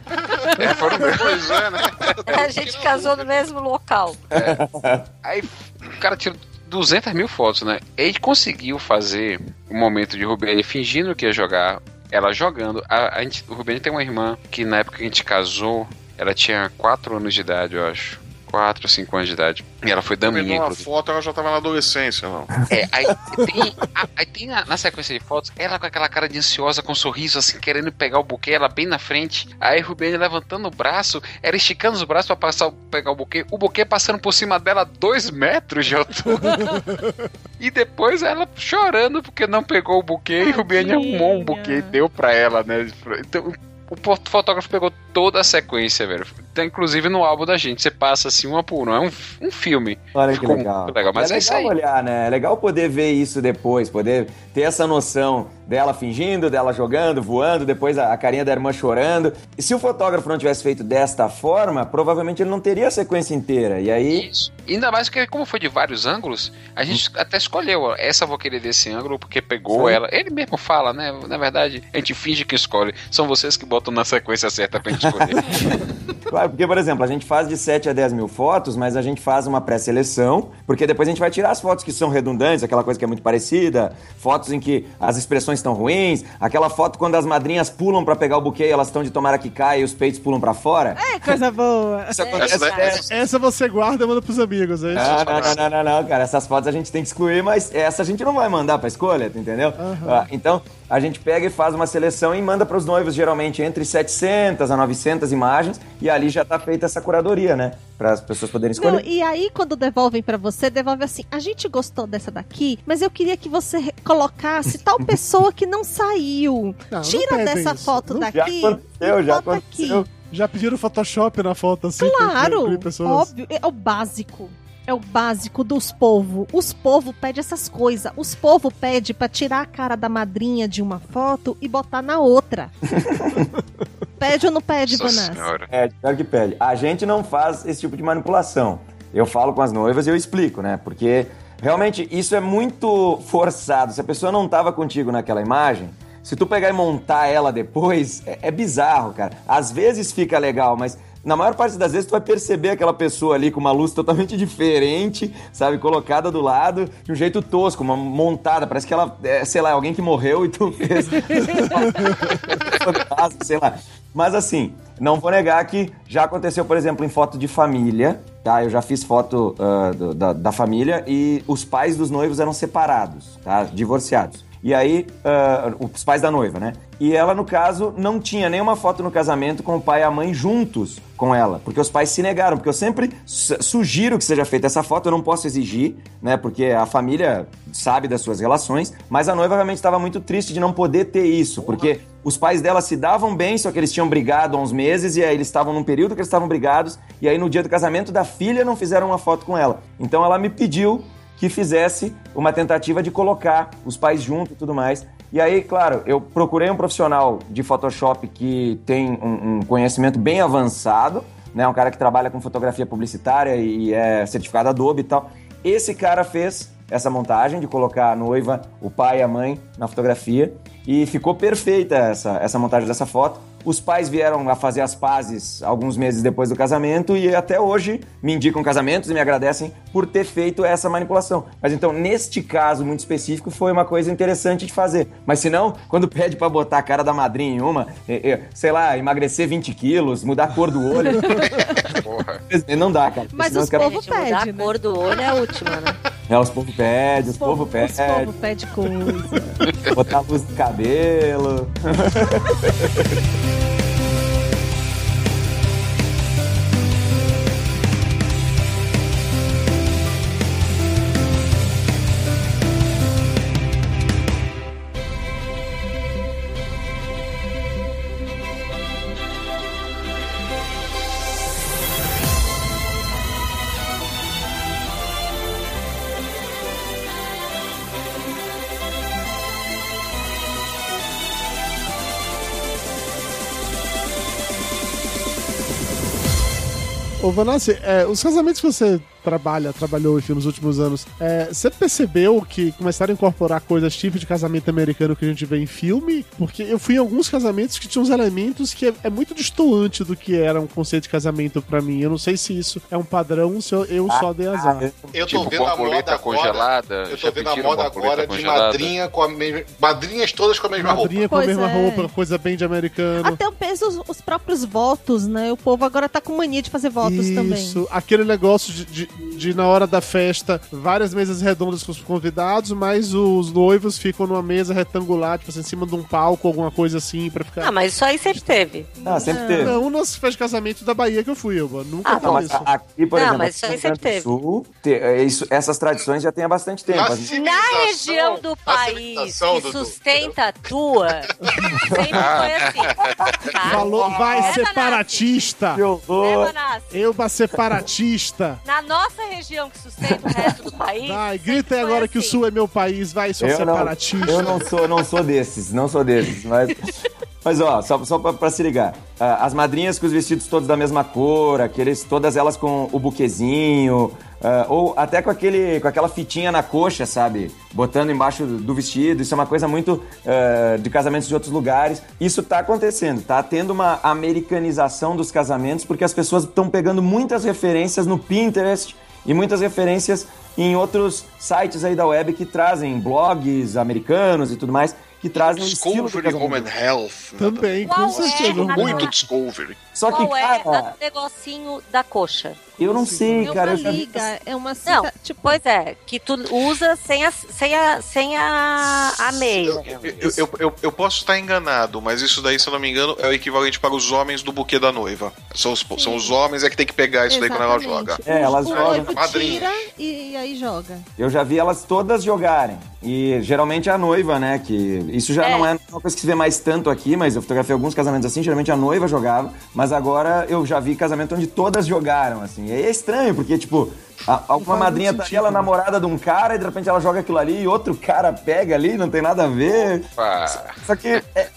É, foram dois anos, né? A gente casou no mesmo local. Aí o cara tirou 200 mil fotos, né? Ele conseguiu fazer o momento de Rubene fingindo que ia jogar, ela jogando. A, a gente, o Rubene tem uma irmã que na época que a gente casou, ela tinha 4 anos de idade, eu acho. 4, 5 anos de idade. E ela foi daminha, inclusive. foto, ela já tava na adolescência, não. É, aí tem, a- aí tem na, na sequência de fotos, ela com aquela cara de ansiosa, com um sorriso, assim, querendo pegar o buquê, ela bem na frente. Aí Rubene levantando o braço, ela esticando os braços pra passar, pegar o buquê, o buquê passando por cima dela dois metros de altura. e depois ela chorando porque não pegou o buquê e Rubene arrumou um buquê e deu pra ela, né? Então, o fo- fotógrafo pegou toda a sequência, velho. Tá inclusive no álbum da gente. Você passa assim uma por uma. É um, um filme. Olha que Ficou legal. muito legal. Mas é é, isso legal olhar, né? É legal poder ver isso depois, poder ter essa noção dela fingindo, dela jogando, voando, depois a, a carinha da irmã chorando. E se o fotógrafo não tivesse feito desta forma, provavelmente ele não teria a sequência inteira. E aí. Isso. Ainda mais que, como foi de vários ângulos, a gente até escolheu. Essa eu vou querer desse ângulo porque pegou Sim. ela. Ele mesmo fala, né? Na verdade, a gente finge que escolhe. São vocês que botam na sequência certa pra gente escolher. Claro, porque, por exemplo, a gente faz de 7 a 10 mil fotos, mas a gente faz uma pré-seleção, porque depois a gente vai tirar as fotos que são redundantes, aquela coisa que é muito parecida, fotos em que as expressões estão ruins, aquela foto quando as madrinhas pulam pra pegar o buquê e elas estão de tomara que cai e os peitos pulam pra fora. É coisa boa. Isso acontece. Essa, essa você guarda e manda pros amigos, é isso? Ah, não, não, não, não, não, cara. Essas fotos a gente tem que excluir, mas essa a gente não vai mandar pra escolha, entendeu? Ah, então, a gente pega e faz uma seleção e manda pros noivos, geralmente, entre 700 a 900 imagens, e ali já tá feita essa curadoria, né? Para as pessoas poderem escolher. Não, e aí, quando devolvem pra você, devolve assim: a gente gostou dessa daqui, mas eu queria que você colocasse tal pessoa que não saiu. Não, não Tira pedem dessa isso. foto Não- daqui. Já aconteceu, já aconteceu. aqui. Já pediram Photoshop na foto assim? pra Claro, incluir pessoas? óbvio, é o básico. É o básico dos povos. Os povos pedem essas coisas. Os povos pedem pra tirar a cara da madrinha de uma foto e botar na outra. pede ou não pede, Vanessa? É, pior que pede. A gente não faz esse tipo de manipulação. Eu falo com as noivas e eu explico, né? Porque realmente isso é muito forçado. Se a pessoa não tava contigo naquela imagem, se tu pegar e montar ela depois, é, é bizarro, cara. Às vezes fica legal, mas na maior parte das vezes tu vai perceber aquela pessoa ali com uma luz totalmente diferente, sabe? Colocada do lado, de um jeito tosco, uma montada. Parece que ela, é, sei lá, alguém que morreu e tu fez. sei lá. Mas assim, não vou negar que já aconteceu, por exemplo, em foto de família, tá? Eu já fiz foto ah, do- da, da família e os pais dos noivos eram separados, tá? Divorciados. E aí, ah, os pais da noiva, né? E ela, no caso, não tinha nenhuma foto no casamento com o pai e a mãe juntos com ela, porque os pais se negaram. Porque eu sempre su- sugiro que seja feita essa foto, eu não posso exigir, né? Porque a família sabe das suas relações, mas a noiva realmente estava muito triste de não poder ter isso, porque os pais dela se davam bem, só que eles tinham brigado há uns meses e aí eles estavam num período que eles estavam brigados, e aí no dia do casamento da filha não fizeram uma foto com ela. Então ela me pediu que fizesse uma tentativa de colocar os pais juntos e tudo mais. E aí, claro, eu procurei um profissional de Photoshop que tem um, um conhecimento bem avançado, né? Um cara que trabalha com fotografia publicitária e é certificado Adobe e tal. Esse cara fez essa montagem de colocar a noiva, o pai e a mãe na fotografia e ficou perfeita essa, essa montagem dessa foto. Os pais vieram a fazer as pazes alguns meses depois do casamento e até hoje me indicam casamentos e me agradecem por ter feito essa manipulação. Mas então, neste caso muito específico, foi uma coisa interessante de fazer. Mas se não, quando pede pra botar a cara da madrinha em uma, é, é, sei lá, emagrecer 20 quilos, mudar a cor do olho, não dá, cara. Mas caras- povo Mudar pede, a né? cor do olho é a última, né? É, os povos pedem, os povos Os pedem. povo pede coisa. Botar luz no cabelo. Ô, Vanassi, é, os casamentos que você trabalha, trabalhou enfim, nos últimos anos, é, você percebeu que começaram a incorporar coisas tipo de casamento americano que a gente vê em filme? Porque eu fui em alguns casamentos que tinham uns elementos que é, é muito distoante do que era um conceito de casamento pra mim. Eu não sei se isso é um padrão, se eu, eu só dei azar. Eu tô Tipo, vendo a moda agora. congelada. Eu Já tô vendo a moda agora de congelada? madrinha com a mesma. Madrinhas todas com a mesma roupa. Madrinha com a mesma é. roupa, coisa bem de americano. Até eu penso os, os próprios votos, né? O povo agora tá com mania de fazer votos também. Isso, aquele negócio de, de, de, na hora da festa, várias mesas redondas com os convidados, mas os noivos ficam numa mesa retangular, tipo assim, em cima de um palco, alguma coisa assim, pra ficar. Ah, mas isso aí sempre teve. Ah, sempre teve. Não, nas festas de casamento da Bahia que eu fui, eu nunca Ah, vi Não, mas isso. a- aqui, por Não, exemplo, mas isso aí sempre do Sul, te- é, isso- essas tradições já tem há bastante tempo. Na região do país que sustenta a tua, sempre foi assim. Tá? Falou, vai separatista! Vanassi? Eu, ba separatista! Na nossa região que sustenta o resto do país. Vai, grita agora que o assim. Sul é meu país, vai, sua Eu não, separatista! eu não sou, não sou desses, não sou desses, mas. Mas ó, só, só pra, pra se ligar. ah, as madrinhas com os vestidos todos da mesma cor, aqueles, todas elas com o buquezinho, ah, ou até com, aquele, com aquela fitinha na coxa, sabe? Botando embaixo do vestido. Isso é uma coisa muito ah, de casamentos de outros lugares. Isso tá acontecendo, tá tendo uma americanização dos casamentos, porque as pessoas estão pegando muitas referências no Pinterest e muitas referências em outros sites aí da web que trazem blogs americanos e tudo mais, que trazem estilo do Discovery Home and Health. né? Também, com Qual certeza. é? Orgulho. Muito Discovery. Só que, Qual é cara, o negocinho da coxa? eu não sei, É cara. uma Eu já vi- liga, é uma tipo, pois é, que tu usa sem a, sem a, sem a, a meia. Eu, eu, eu, eu posso estar enganado, mas isso daí, se eu não me engano, é o equivalente para os homens do buquê da noiva. São os, são os homens é que tem que pegar isso daí quando ela joga. exatamente. É, elas o jogam. tira e, aí joga. Eu já vi elas todas jogarem. E geralmente a noiva, né? Que isso já É. não é uma coisa que se vê mais tanto aqui, mas eu fotografei alguns casamentos assim, geralmente a noiva jogava. Mas agora eu já vi casamento onde todas jogaram, assim. E é estranho, porque, tipo, a, a- uma faz madrinha tá ali, ela é né? namorada de um cara, e de repente ela joga aquilo ali, e outro cara pega ali, não tem nada a ver. Pá. Só que é,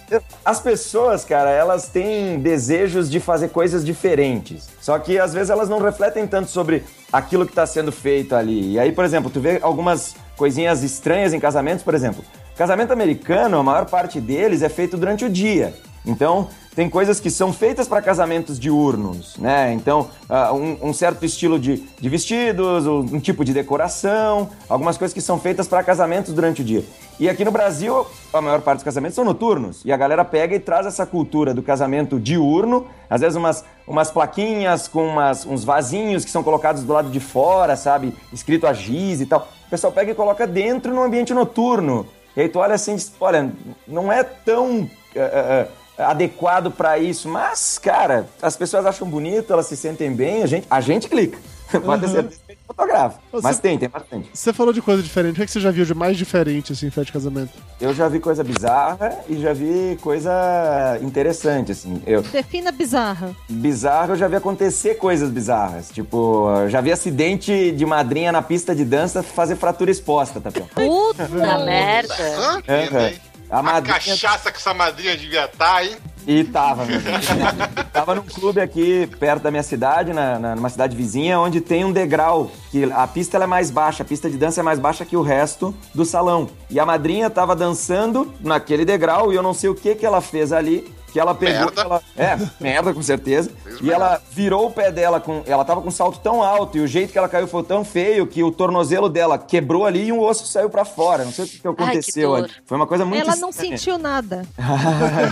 as pessoas, cara, elas têm desejos de fazer coisas diferentes. Só que às vezes elas não refletem tanto sobre aquilo que está sendo feito ali. E aí, por exemplo, tu vê algumas coisinhas estranhas em casamentos, por exemplo. Casamento americano, a maior parte deles é feito durante o dia. Então, tem coisas que são feitas para casamentos diurnos, né? Então, ah, um, um certo estilo de, de vestidos, um, um tipo de decoração, algumas coisas que são feitas para casamentos durante o dia. E aqui no Brasil, a maior parte dos casamentos são noturnos. E a galera pega e traz essa cultura do casamento diurno, às vezes umas, umas plaquinhas com umas, uns vasinhos que são colocados do lado de fora, sabe? Escrito a giz e tal. O pessoal pega e coloca dentro no ambiente noturno. E aí tu olha assim olha, não é tão eh, eh, adequado para isso, mas, cara, as pessoas acham bonito, elas se sentem bem, a gente, a gente clica. Pode a gente fotografo. Você- Mas tem, tem bastante. Você falou de coisa diferente. O que, é que você já viu de mais diferente, assim, em festa de casamento? Eu já vi coisa bizarra e já vi coisa interessante, assim. Eu, Defina bizarra. bizarro, eu já vi acontecer coisas bizarras. Tipo, eu já vi acidente de madrinha na pista de dança fazer fratura exposta, tá vendo? Puta merda. Hã? Aham. A A madrinha cachaça que essa madrinha devia estar, hein? E tava, meu. tava num clube aqui perto da minha cidade, na, na- numa cidade vizinha, onde tem um degrau, que a pista é mais baixa, a pista de dança é mais baixa que o resto do salão. E a madrinha tava dançando naquele degrau e eu não sei o que que ela fez ali. Que ela pegou. Merda. ela- é, merda, com certeza. Fez E merda. ela virou o pé dela com. Ela tava com um salto tão alto e o jeito que ela caiu foi tão feio que o tornozelo dela quebrou ali e um osso saiu pra fora. Não sei o que, que aconteceu ali. Foi uma coisa muito Ela não estranha. sentiu nada.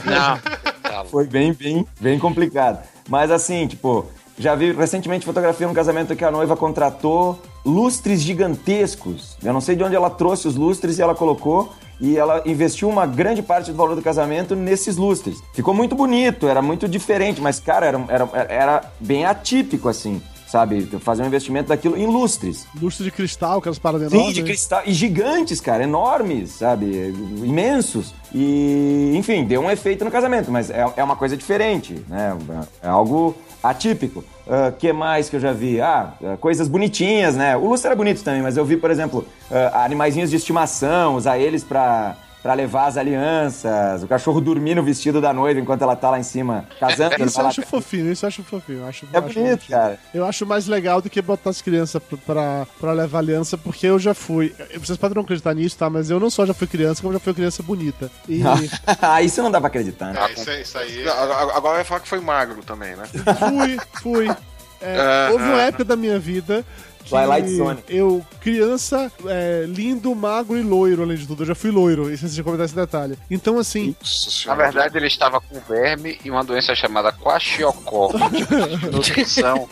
Não. Foi bem, bem, bem complicado. Mas assim, tipo, já vi recentemente fotografia num casamento que a noiva contratou lustres gigantescos. Eu não sei de onde ela trouxe os lustres e ela colocou. E ela investiu uma grande parte do valor do casamento nesses lustres. Ficou muito bonito, era muito diferente, mas, cara, era, era, era bem atípico, assim, sabe? Fazer um investimento daquilo em lustres. Lustre de cristal, aquelas paradas Sim, enormes. de né? cristal. E gigantes, cara, enormes, sabe? Imensos. E, enfim, deu um efeito no casamento, mas é, é uma coisa diferente, né? É algo atípico. O que mais que eu já vi? Ah, ah, coisas bonitinhas, né? O lustre era bonito também, mas eu vi, por exemplo, ah, animaizinhos de estimação, usar eles pra. Pra levar as alianças, o cachorro dormir no vestido da noiva enquanto ela tá lá em cima casando. Isso eu lá- acho fofinho, isso eu acho fofinho. eu Acho, É acho bonito, cara. Eu acho mais legal do que botar as crianças pra, levar aliança, porque eu já fui. Vocês podem não acreditar nisso, tá? Mas eu não só já fui criança, como já fui criança bonita. E ah, isso não dá pra acreditar, né? É, isso, aí- isso aí. Agora vai falar que foi magro também, né? fui, fui. É, Ah, houve uma ah. época da minha vida Twilight Zone. eu, criança, é, lindo, magro e loiro, além de tudo. Eu já fui loiro, esqueci de comentar esse detalhe. Então, assim, Na verdade, ele estava com verme e uma doença chamada tipo, nutrição,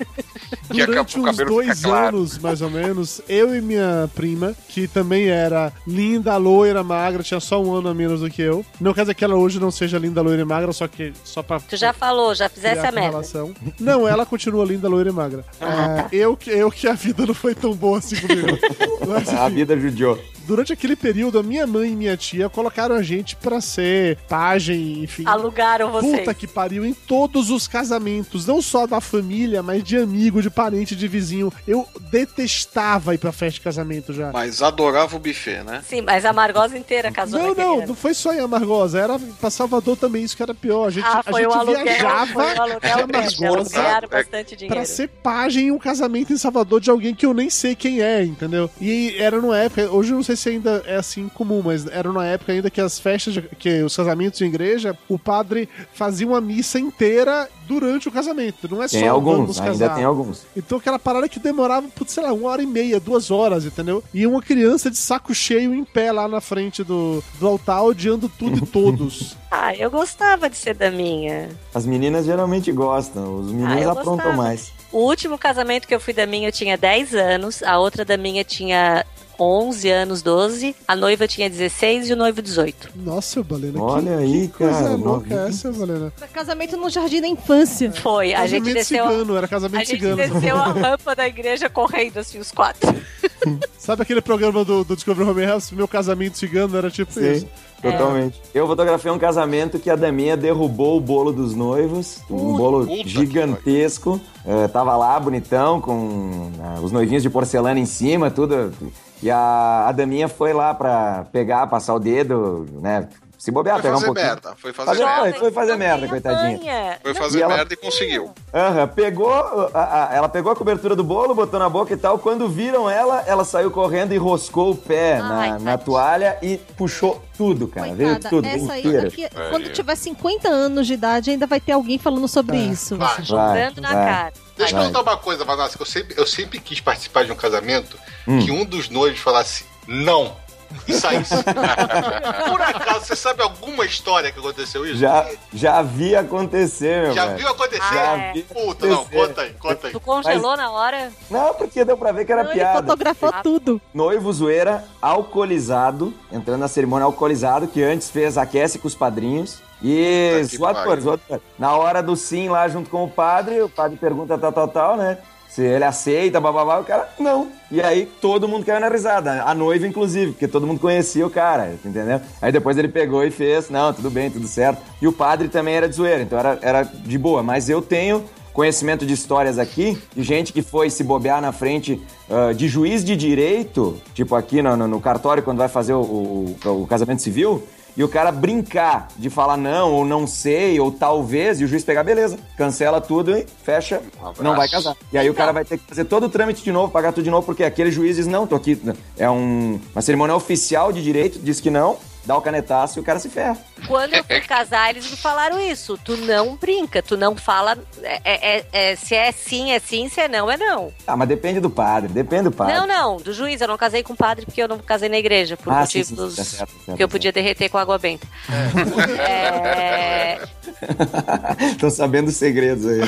que acabou durante uns dois claro. anos, mais ou menos, eu e minha prima, que também era linda, loira, magra, tinha só um ano a menos do que eu. Não quer dizer que ela hoje não seja linda, loira e magra, só que só pra Tu já falou, já fizesse a merda. relação. Não, ela continua linda, loira e magra. É, eu, que- eu que a vida não foi tão boa assim comigo. Mas, A vida judiou. durante aquele período, a minha mãe e minha tia colocaram a gente pra ser pajem, enfim. Alugaram vocês. Puta que pariu, em todos os casamentos, não só da família, mas de amigo, de parente, de vizinho. Eu detestava ir pra festa de casamento já. Mas adorava o buffet, né? Sim, mas a Margosa inteira casou Não, não, ano. não foi só em Amargosa, era pra Salvador também, isso que era pior. A gente, Ah, a gente o aluguel, viajava foi o aluguel Amargosa ganharam É- bastante dinheiro. pra ser pajem em um casamento em Salvador de alguém que eu nem sei quem é, entendeu? E era numa época, hoje eu não sei se ainda é assim comum, mas era numa época ainda que as festas, de- que os casamentos de igreja, o padre fazia uma missa inteira durante o casamento, não é Tem só alguns, vamos ainda tem alguns. Então aquela parada que demorava, putz, sei lá, uma hora e meia, duas horas, entendeu? E uma criança de saco cheio em pé lá na frente do, do altar, odiando tudo e todos. Ah, eu gostava de ser daminha. As meninas geralmente gostam, os meninos Ah, aprontam gostava. mais. O último casamento que eu fui daminha eu tinha 10 anos, a outra daminha tinha 11 anos, 12, a noiva tinha 16 e o noivo 18. Nossa, Balena, Olha que, aí, que coisa cara, louca é essa, Balena? Pra casamento no jardim da infância. Foi, a gente Casamento desceu... cigano, era A casamento gente cigano. desceu a rampa da igreja correndo, assim, os quatro. Sabe aquele programa do, do Discovery Home Health? Meu casamento cigano era tipo isso. Sim, totalmente. Eu fotografei um casamento que a daminha derrubou o bolo dos noivos, um bolo gigantesco. Eh, tava lá, bonitão, com ah, os noivinhos de porcelana em cima, tudo. E a, a daminha foi lá pra pegar, passar o dedo, né? Se bobear, Foi pegar um pouquinho. merda, foi fazer Fazer- merda. Foi, foi fazer Não merda, coitadinha. Foi fazer E ela- merda e conseguiu. Aham, pegou, a, a- ela pegou a cobertura do bolo, botou na boca e tal. Quando viram ela, ela saiu correndo e roscou o pé Ai, na, na toalha e puxou tudo, cara. Veio tudo, essa aí, daqui, quando tiver 50 anos de idade, ainda vai ter alguém falando sobre É, isso. Vai. Jogando na vai. cara. Deixa eu Vai. contar uma coisa, Vanessa, que eu sempre, eu sempre quis participar de um casamento Hum. que um dos noivos falasse não e saísse. Por acaso, você sabe alguma história que aconteceu isso? Já, já vi acontecer, meu Já velho. viu acontecer? Já vi Puta, não, acontecer. conta aí, conta aí. Tu congelou na hora? Não, porque deu pra ver que era Não, ele piada. fotografou Ah. tudo. Noivo zoeira, alcoolizado, entrando na cerimônia alcoolizado, que antes fez aquece com os padrinhos. E Puta zoado. Na hora do sim lá junto com o padre, o padre pergunta tal, tal, tal, né? Se ele aceita, bababá, o cara, não. E aí todo mundo caiu na risada. A noiva, inclusive, porque todo mundo conhecia o cara, entendeu? Aí depois ele pegou e fez, não, tudo bem, tudo certo. E o padre também era de zoeira, então era, era de boa. Mas eu tenho conhecimento de histórias aqui, de gente que foi se bobear na frente uh, de juiz de direito, tipo aqui no, no, no cartório, quando vai fazer o, o, o, casamento civil, e o cara brincar de falar não, ou não sei, ou talvez, e o juiz pegar, beleza, cancela tudo e fecha, um não vai casar. E aí o cara vai ter que fazer todo o trâmite de novo, pagar tudo de novo, porque aquele juiz diz, não, tô aqui, é um, uma cerimônia oficial de direito, diz que não, dá o canetaço e o cara se ferra. Quando eu fui casar, eles me falaram isso. Tu não brinca, tu não fala. É, é, é, se é sim, é sim, se é não, é não. Ah, mas depende do padre, depende do padre. Não, não, do juiz. Eu não casei com o padre porque eu não casei na igreja, por Ah, motivos sim, sim, tá certo, tá certo, que eu tá podia derreter com água benta. É, Estão sabendo os segredos aí.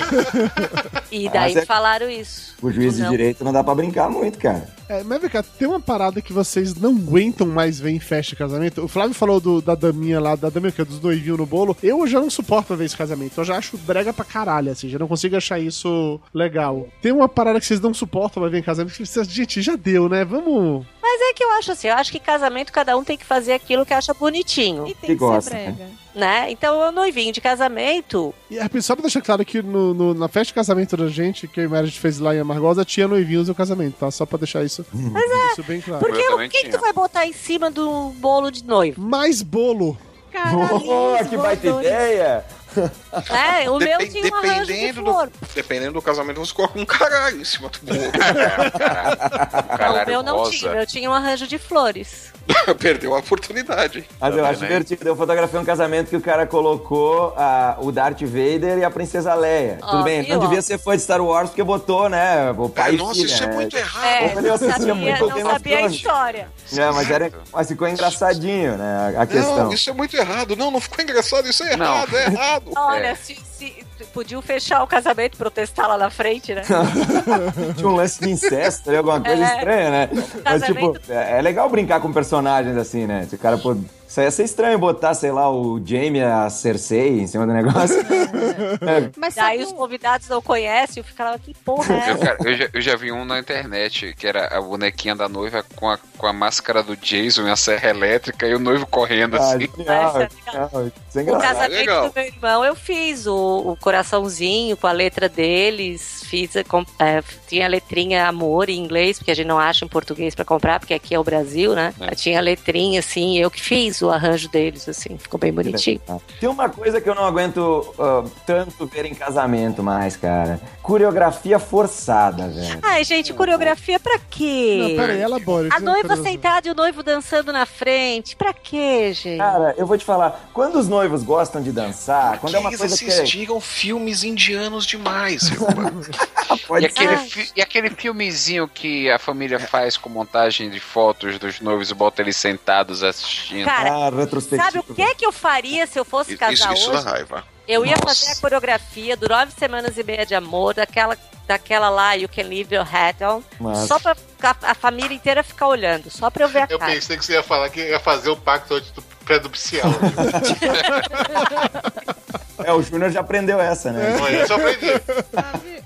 E daí é- me falaram isso. O juiz de direito não dá pra brincar muito, cara. É, mas vem cá, tem uma parada que vocês não aguentam mais ver em festa de casamento. O Flávio falou do- da daminha lá, da daminha que é dos noivinhos no bolo. Eu já não suporto ver esse casamento. Eu já acho brega pra caralho, assim. Já não consigo achar isso legal. Tem uma parada que vocês não suportam mais ver em casamento. Que vocês, gente, já deu, né? Vamos. Mas é que eu acho assim, eu acho que casamento cada um tem que fazer aquilo que acha bonitinho. E tem Que gosta, né? Né? Então o noivinho de casamento. E é, só pra deixar claro que no, no- na festa de casamento da gente, que a gente fez lá em Amargosa, tinha noivinhos no casamento, tá? Só pra deixar isso, isso bem claro. Porque o que, que tu vai botar em cima do bolo de noivo? Mais bolo. Oh, que baita ideia! É, o meu Depen- tinha um arranjo de dependendo, flor. do, dependendo do casamento, você coloca um caralho em cima do bolo. Não, o meu não tinha, o meu tinha um arranjo de flores. Perdeu a oportunidade. Mas eu acho divertido. Eu fotografei um casamento que o cara colocou a- o Darth Vader e a Princesa Leia. Ó, Tudo bem, não ó? devia ser fã de Star Wars porque botou, né? O pai É, e nossa, filha, isso é né? muito errado. É, ele não sabia, muito não sabia a história. É, mas, era, mas ficou engraçadinho, né? A a questão. Não, isso é muito errado. Não, não ficou engraçado. Isso é Não. errado, é errado. Olha, se, se podiam fechar o casamento e protestar lá na frente, né? Tinha um lance de incesto, ali, alguma coisa É. estranha, né? Mas, tipo, é é legal brincar com personagens assim, né? Se o cara, pô. Isso aí ia ser estranho botar, sei lá, o Jamie a Cersei em cima do negócio. É. Mas sabe os convidados não conhecem, fica lá, que porra é Eu, cara, eu já, eu já vi um na internet, que era a bonequinha da noiva com a, com a máscara do Jason e a serra elétrica e o noivo correndo Ah, assim. genial, é genial. É O casamento legal. do meu irmão eu fiz o, o coraçãozinho com a letra deles, fiz a com- é, tinha a letrinha amor em inglês, porque a gente não acha em português pra comprar, porque aqui é o Brasil, né? É. Tinha a letrinha assim, eu que fiz o arranjo deles assim, ficou bem bonitinho. Tem uma coisa que eu não aguento ah, tanto ver em casamento mais, cara. Coreografia forçada, velho. Ai, gente, coreografia pra quê? Não, pera aí, elabora. A é noiva sentada e o noivo dançando na frente. Pra quê, gente? Cara, eu vou te falar, quando os noivos gostam de dançar, quando é uma Eles coisa que é... assistigam filmes indianos demais, E aquele, fi- e aquele filmezinho que a família faz com montagem de fotos dos noivos e bota eles sentados assistindo. Cara, Retrospectivo. Sabe o que é que eu faria se eu fosse Isso, casar isso dá hoje? raiva. Eu ia Nossa. fazer a coreografia do Nove Semanas e Meia de Amor, daquela, daquela lá, You Can Leave Your Hat On, Mas- só pra a, a família inteira ficar olhando, só pra eu ver a Eu cara. pensei que você ia falar que ia fazer o pacto antes do pré-nupcial. É, o Júnior já aprendeu essa, né? Eu só aprendi.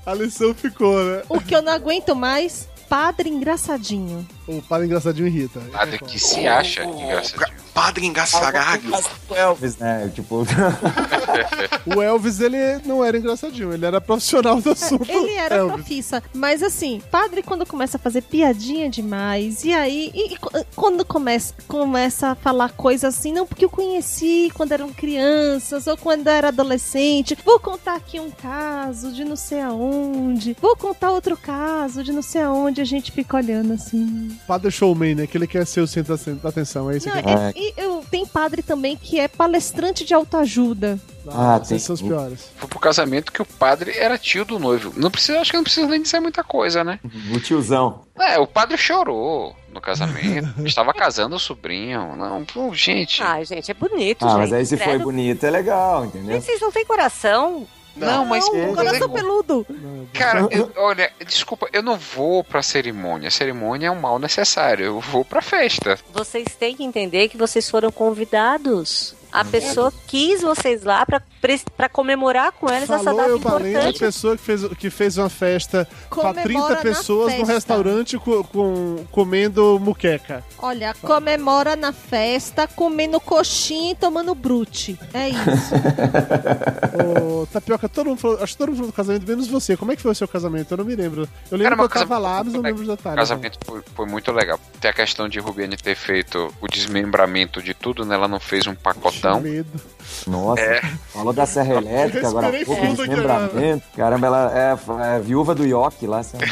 A lição ficou, né? O que eu não aguento mais, padre engraçadinho. O padre engraçadinho irrita. Nada que se acha engraçadinho. Padre engaçaralho. O Elvis, né? Tipo, O Elvis, ele não era engraçadinho, ele era profissional do assunto. Ele era Elvis. profissa. Mas assim, padre quando começa a fazer piadinha demais, e aí, e- e qu- quando começa, começa a falar coisas assim, não, porque eu conheci quando eram crianças, ou quando era adolescente, vou contar aqui um caso de não sei aonde, vou contar outro caso de não sei aonde, a gente fica olhando assim. Padre Showman, né? Que ele quer ser o centro da- da atenção, é isso Não, que é- e eu, tem padre também que é palestrante de autoajuda. Ah, Esses tem- são os piores. Foi pro casamento que o padre era tio do noivo. Não precisa, acho que não precisa nem dizer muita coisa, né? o tiozão. É, o padre chorou no casamento. Estava casando o sobrinho. Não, pô, gente. Ai, gente, é bonito, Ah, gente. mas aí se foi credo. bonito é legal, entendeu? Vocês não têm coração? Não, mas. Não, coração peludo. Cara, eu- olha, desculpa, eu não vou pra cerimônia. cerimônia é um mal necessário. Eu vou pra festa. Vocês têm que entender que vocês foram convidados. A pessoa quis vocês lá pra comemorar com eles essa Falou data eu valendo a importante. pessoa que fez, que fez uma festa pra Comemora 30 na pessoas num festa. restaurante com, com- comendo muqueca. Olha, comemora na festa, comendo coxinha e tomando brute. É isso. Ô, Tapioca, todo mundo falou, acho que todo mundo falou do casamento, menos você. Como é que foi o seu casamento? Eu não me lembro. Eu lembro Cara, que eu tava lá, mas não lembro os O detalhes. casamento foi, foi muito legal. Tem a questão de Rubiane ter feito o desmembramento de tudo, né? Ela não fez um pacotão. medo. Nossa, É. falou da Serra Elétrica, agora pouco, desmembramento. Caramba, ela é, é viúva do Yoki lá. sabe?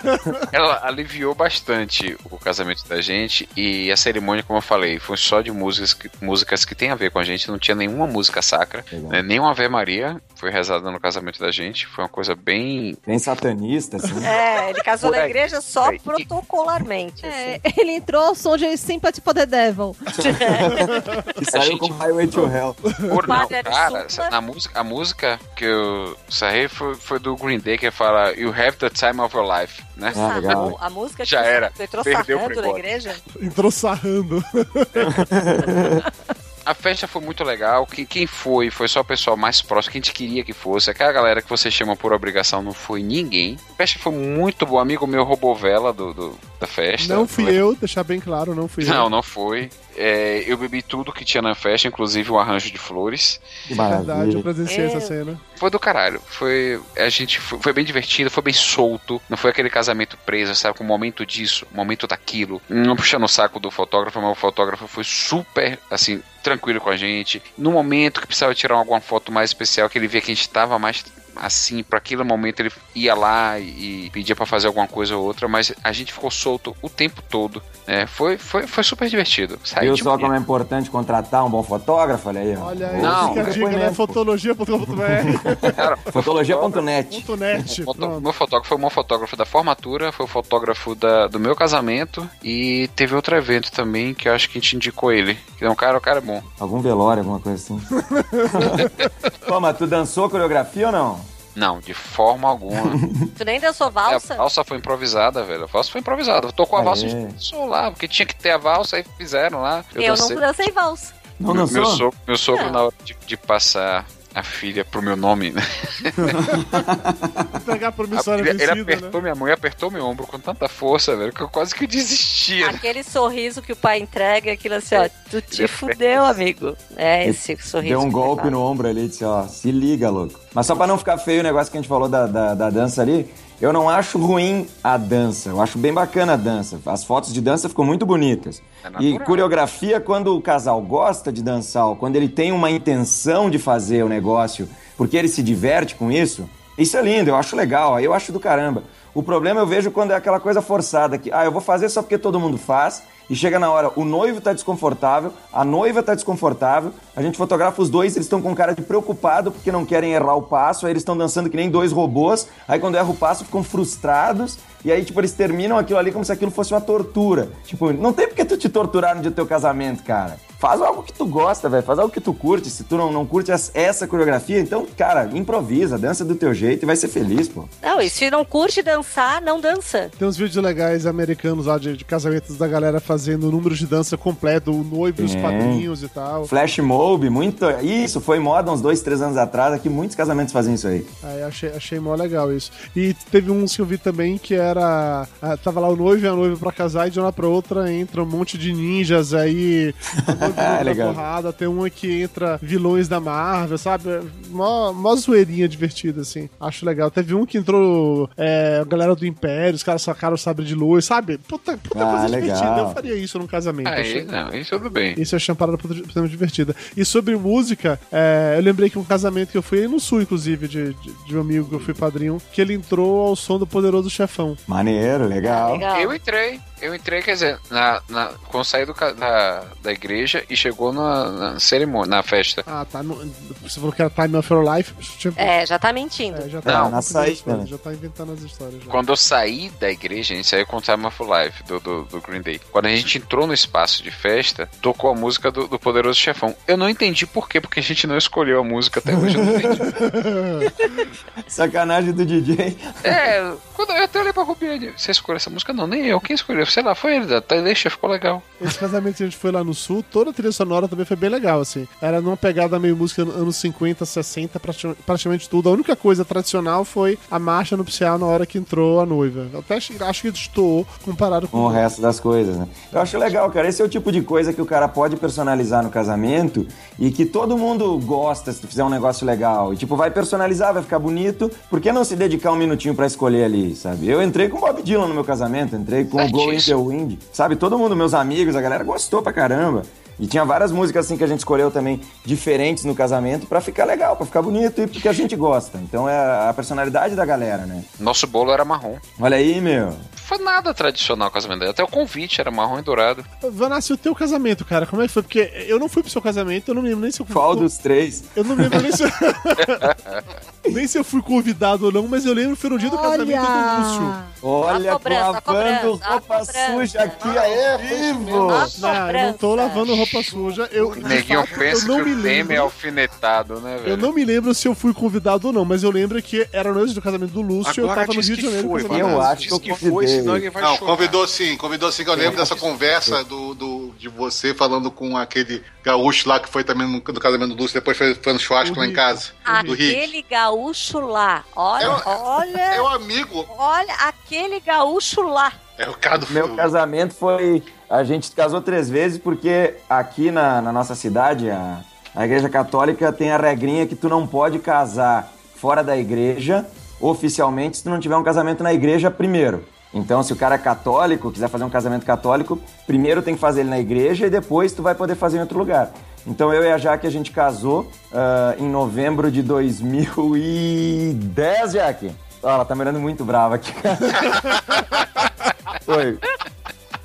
Ela aliviou bastante o casamento da gente e a cerimônia, como eu falei, foi só de músicas que, músicas que tem a ver com a gente. Não tinha nenhuma música sacra, né? nem uma Ave Maria foi rezada no casamento da gente. Foi uma coisa bem. Bem satanista, assim. É, ele casou na igreja só aí. protocolarmente. É, assim. ele entrou ao som de Sympathy for the Devil. E saiu com Highway to Hell. Por não, cara, na música, a música que eu sarrei foi, foi do Green Day, que fala You have the time of your life, né? Ah, legal. A música Já era. você entrou Perdeu sarrando na igreja? Entrou sarrando. A festa foi muito legal. Quem, quem foi, foi só o pessoal mais próximo, que a gente queria que fosse. Aquela galera que você chama por obrigação não foi ninguém. A festa foi muito boa. Amigo meu roubou vela do, do- da festa. Não fui eu, deixar bem claro, não fui Não, eu. não foi. É, eu bebi tudo que tinha na festa, inclusive o arranjo de flores. Que Verdade, eu presenciei essa Eu- cena. Foi do caralho. Foi. A gente foi, foi bem divertido, foi bem solto. Não foi aquele casamento preso, sabe? Com o momento disso, o momento daquilo. Não puxando o saco do fotógrafo, mas o fotógrafo foi super, assim, tranquilo com a gente. No momento que precisava tirar alguma foto mais especial, que ele via que a gente tava mais assim, para aquele momento ele ia lá e pedia pra fazer alguma coisa ou outra, mas a gente ficou solto o tempo todo, né? Foi, foi, foi super divertido. Saí Viu só manhã. como é importante contratar um bom fotógrafo? Olha aí, ó. Olha aí, Não, fica a dica, né? Fotologia.com.br. Fotologia.net. Foto- meu fotógrafo foi o meu fotógrafo da formatura, foi o fotógrafo da, do meu casamento e teve outro evento também que eu acho que a gente indicou ele. Que é um cara, o cara é bom. Algum velório, alguma coisa assim. Mas tu dançou coreografia ou não? Não, de forma alguma. Tu nem dançou É, valsa? a valsa foi improvisada, velho. A valsa foi improvisada. Tocou a Ah, valsa é? e gente dançou lá, porque tinha que ter a valsa e fizeram lá. Eu, Eu dancei. não dancei valsa. Não meu, dançou? meu sogro, meu sogro na hora de, de passar a filha pro meu nome, né? Pegar a promissória ele, ele vencida, apertou né? minha mão e apertou meu ombro com tanta força, velho, que eu quase que desistia. Aquele sorriso que o pai entrega, aquilo assim, ó, tu te fudeu, amigo. É esse sorriso. Deu um golpe ele no ombro ali e disse, ó, se liga, louco. Mas só pra não ficar feio o negócio que a gente falou da, da, da dança ali, eu não acho ruim a dança. Eu acho bem bacana a dança. As fotos de dança ficam muito bonitas. É e coreografia, quando o casal gosta de dançar, ou quando ele tem uma intenção de fazer o negócio, porque ele se diverte com isso, isso é lindo, eu acho legal, eu acho do caramba. O problema eu vejo quando é aquela coisa forçada, que, ah, eu vou fazer só porque todo mundo faz, e chega na hora, o noivo tá desconfortável, a noiva tá desconfortável, a gente fotografa os dois, eles estão com cara de preocupado porque não querem errar o passo, aí eles estão dançando que nem dois robôs, aí quando erra o passo ficam frustrados, e aí, tipo, eles terminam aquilo ali como se aquilo fosse uma tortura. Tipo, não tem porque tu te torturar no dia do teu casamento, cara. Faz algo que tu gosta, velho. Faz algo que tu curte. Se tu não, não curte as- essa coreografia, então, cara, improvisa, dança do teu jeito e vai ser feliz, pô. Não, e se não curte dançar, não dança. Tem uns vídeos legais americanos lá de, de casamentos da galera fazendo números de dança completo, o noivo e os É. padrinhos e tal. Flash mob, muito. Isso foi moda uns dois, três anos atrás. Aqui muitos casamentos fazem isso aí. Aí achei, achei mó legal isso. E teve uns que eu vi também que era. ah, tava lá o noivo e a noiva pra casar, e de uma pra outra entra um monte de ninjas, aí. noivo É legal. porrada, tem uma que entra vilões da Marvel, sabe? Mó, mó zoeirinha divertida, assim. Acho legal. Teve um que entrou é, a galera do Império, os caras sacaram o sabre de luz, sabe? Puta, puta Ah, coisa legal. divertida. Eu faria isso num casamento. Aí, Achei- não, isso tudo bem. isso eu achei uma parada puta- puta divertida. E sobre música, é, eu lembrei que um casamento que eu fui no sul, inclusive, de, de, de um amigo que eu fui padrinho, que ele entrou ao som do Poderoso Chefão. Maneiro, legal. Legal. Eu entrei, eu entrei, quer dizer, na, na, quando saí do, da, da igreja e chegou na, na cerimônia, na festa. Ah, tá. No, você falou que era Time of Your Life. Tipo, É, já tá mentindo. é, já Não, tá, na contando saída, né? já tá inventando as histórias. Já. Quando eu saí da igreja, a gente saiu com Time of Life, do, do, do Green Day. Quando a gente entrou no espaço de festa, tocou a música do, do Poderoso Chefão. Eu não entendi por quê, porque a gente não escolheu a música até hoje. Eu não entendi. Sacanagem do DJ. é, quando eu até olhei pra Rubiane, você escolheu essa música? Não, nem eu. Quem escolheu? Sei lá, foi ele, até deixa, ficou legal. Esse casamento que a gente foi lá no sul, toda a trilha sonora também foi bem legal, assim. Era numa pegada meio música anos 50, 60, prati- praticamente tudo. A única coisa tradicional foi a marcha nupcial na hora que entrou a noiva. Eu até acho que destoou comparado com com o resto das coisas, né? Eu acho legal, cara. Esse é o tipo de coisa que o cara pode personalizar no casamento e que todo mundo gosta se tu fizer um negócio legal. E, tipo, vai personalizar, vai ficar bonito. Por que não se dedicar um minutinho pra escolher ali, sabe? Eu entrei com o Bob Dylan no meu casamento, entrei com o Go in the Wind. Sabe? Todo mundo, meus amigos, a galera gostou pra caramba. E tinha várias músicas assim que a gente escolheu também diferentes no casamento pra ficar legal, pra ficar bonito e porque a gente gosta. Então é a personalidade da galera, né? Nosso bolo era marrom. Olha aí, meu. Foi nada tradicional o casamento dele. Até o convite era marrom e dourado. Vanassi, o teu casamento, cara, como é que foi? Porque eu não fui pro seu casamento, eu não lembro nem se eu fui. Qual dos três? Eu não lembro nem se eu... nem se eu fui convidado ou não, mas eu lembro que foi no dia do casamento do Lúcio. Olha, A cobrança, lavando a roupa suja aqui Ah, é? ao Foi vivo. Não, eu não tô lavando roupa suja. Eu, O neguinho fato, pensa eu não que me o é lembro. alfinetado, né, velho? Eu não me lembro se eu fui convidado ou não, mas eu lembro que era noite do casamento do Lúcio e eu Agora tava no Rio de Janeiro. foi. Eu acho que eu convidei. Senão vai Não, chorar. convidou sim, convidou sim, que eu lembro dessa conversa do, do, de você falando com aquele gaúcho lá que foi também no, no casamento do Lúcio, depois foi, foi no churrasco O lá em casa. Do Rick. Aquele gaúcho lá. Olha, É o- olha, É o amigo, olha aquele gaúcho lá. é o cara do Meu filme. casamento foi. A gente casou três vezes porque aqui na, na nossa cidade, a, a Igreja Católica tem a regrinha que tu não pode casar fora da igreja oficialmente se tu não tiver um casamento na igreja primeiro. Então, se o cara é católico, quiser fazer um casamento católico, primeiro tem que fazer ele na igreja e depois tu vai poder fazer em outro lugar. Então, eu e a Jaque, a gente casou ah, em novembro de 2010, Jaque. Ó, ela tá me olhando muito brava aqui. Foi.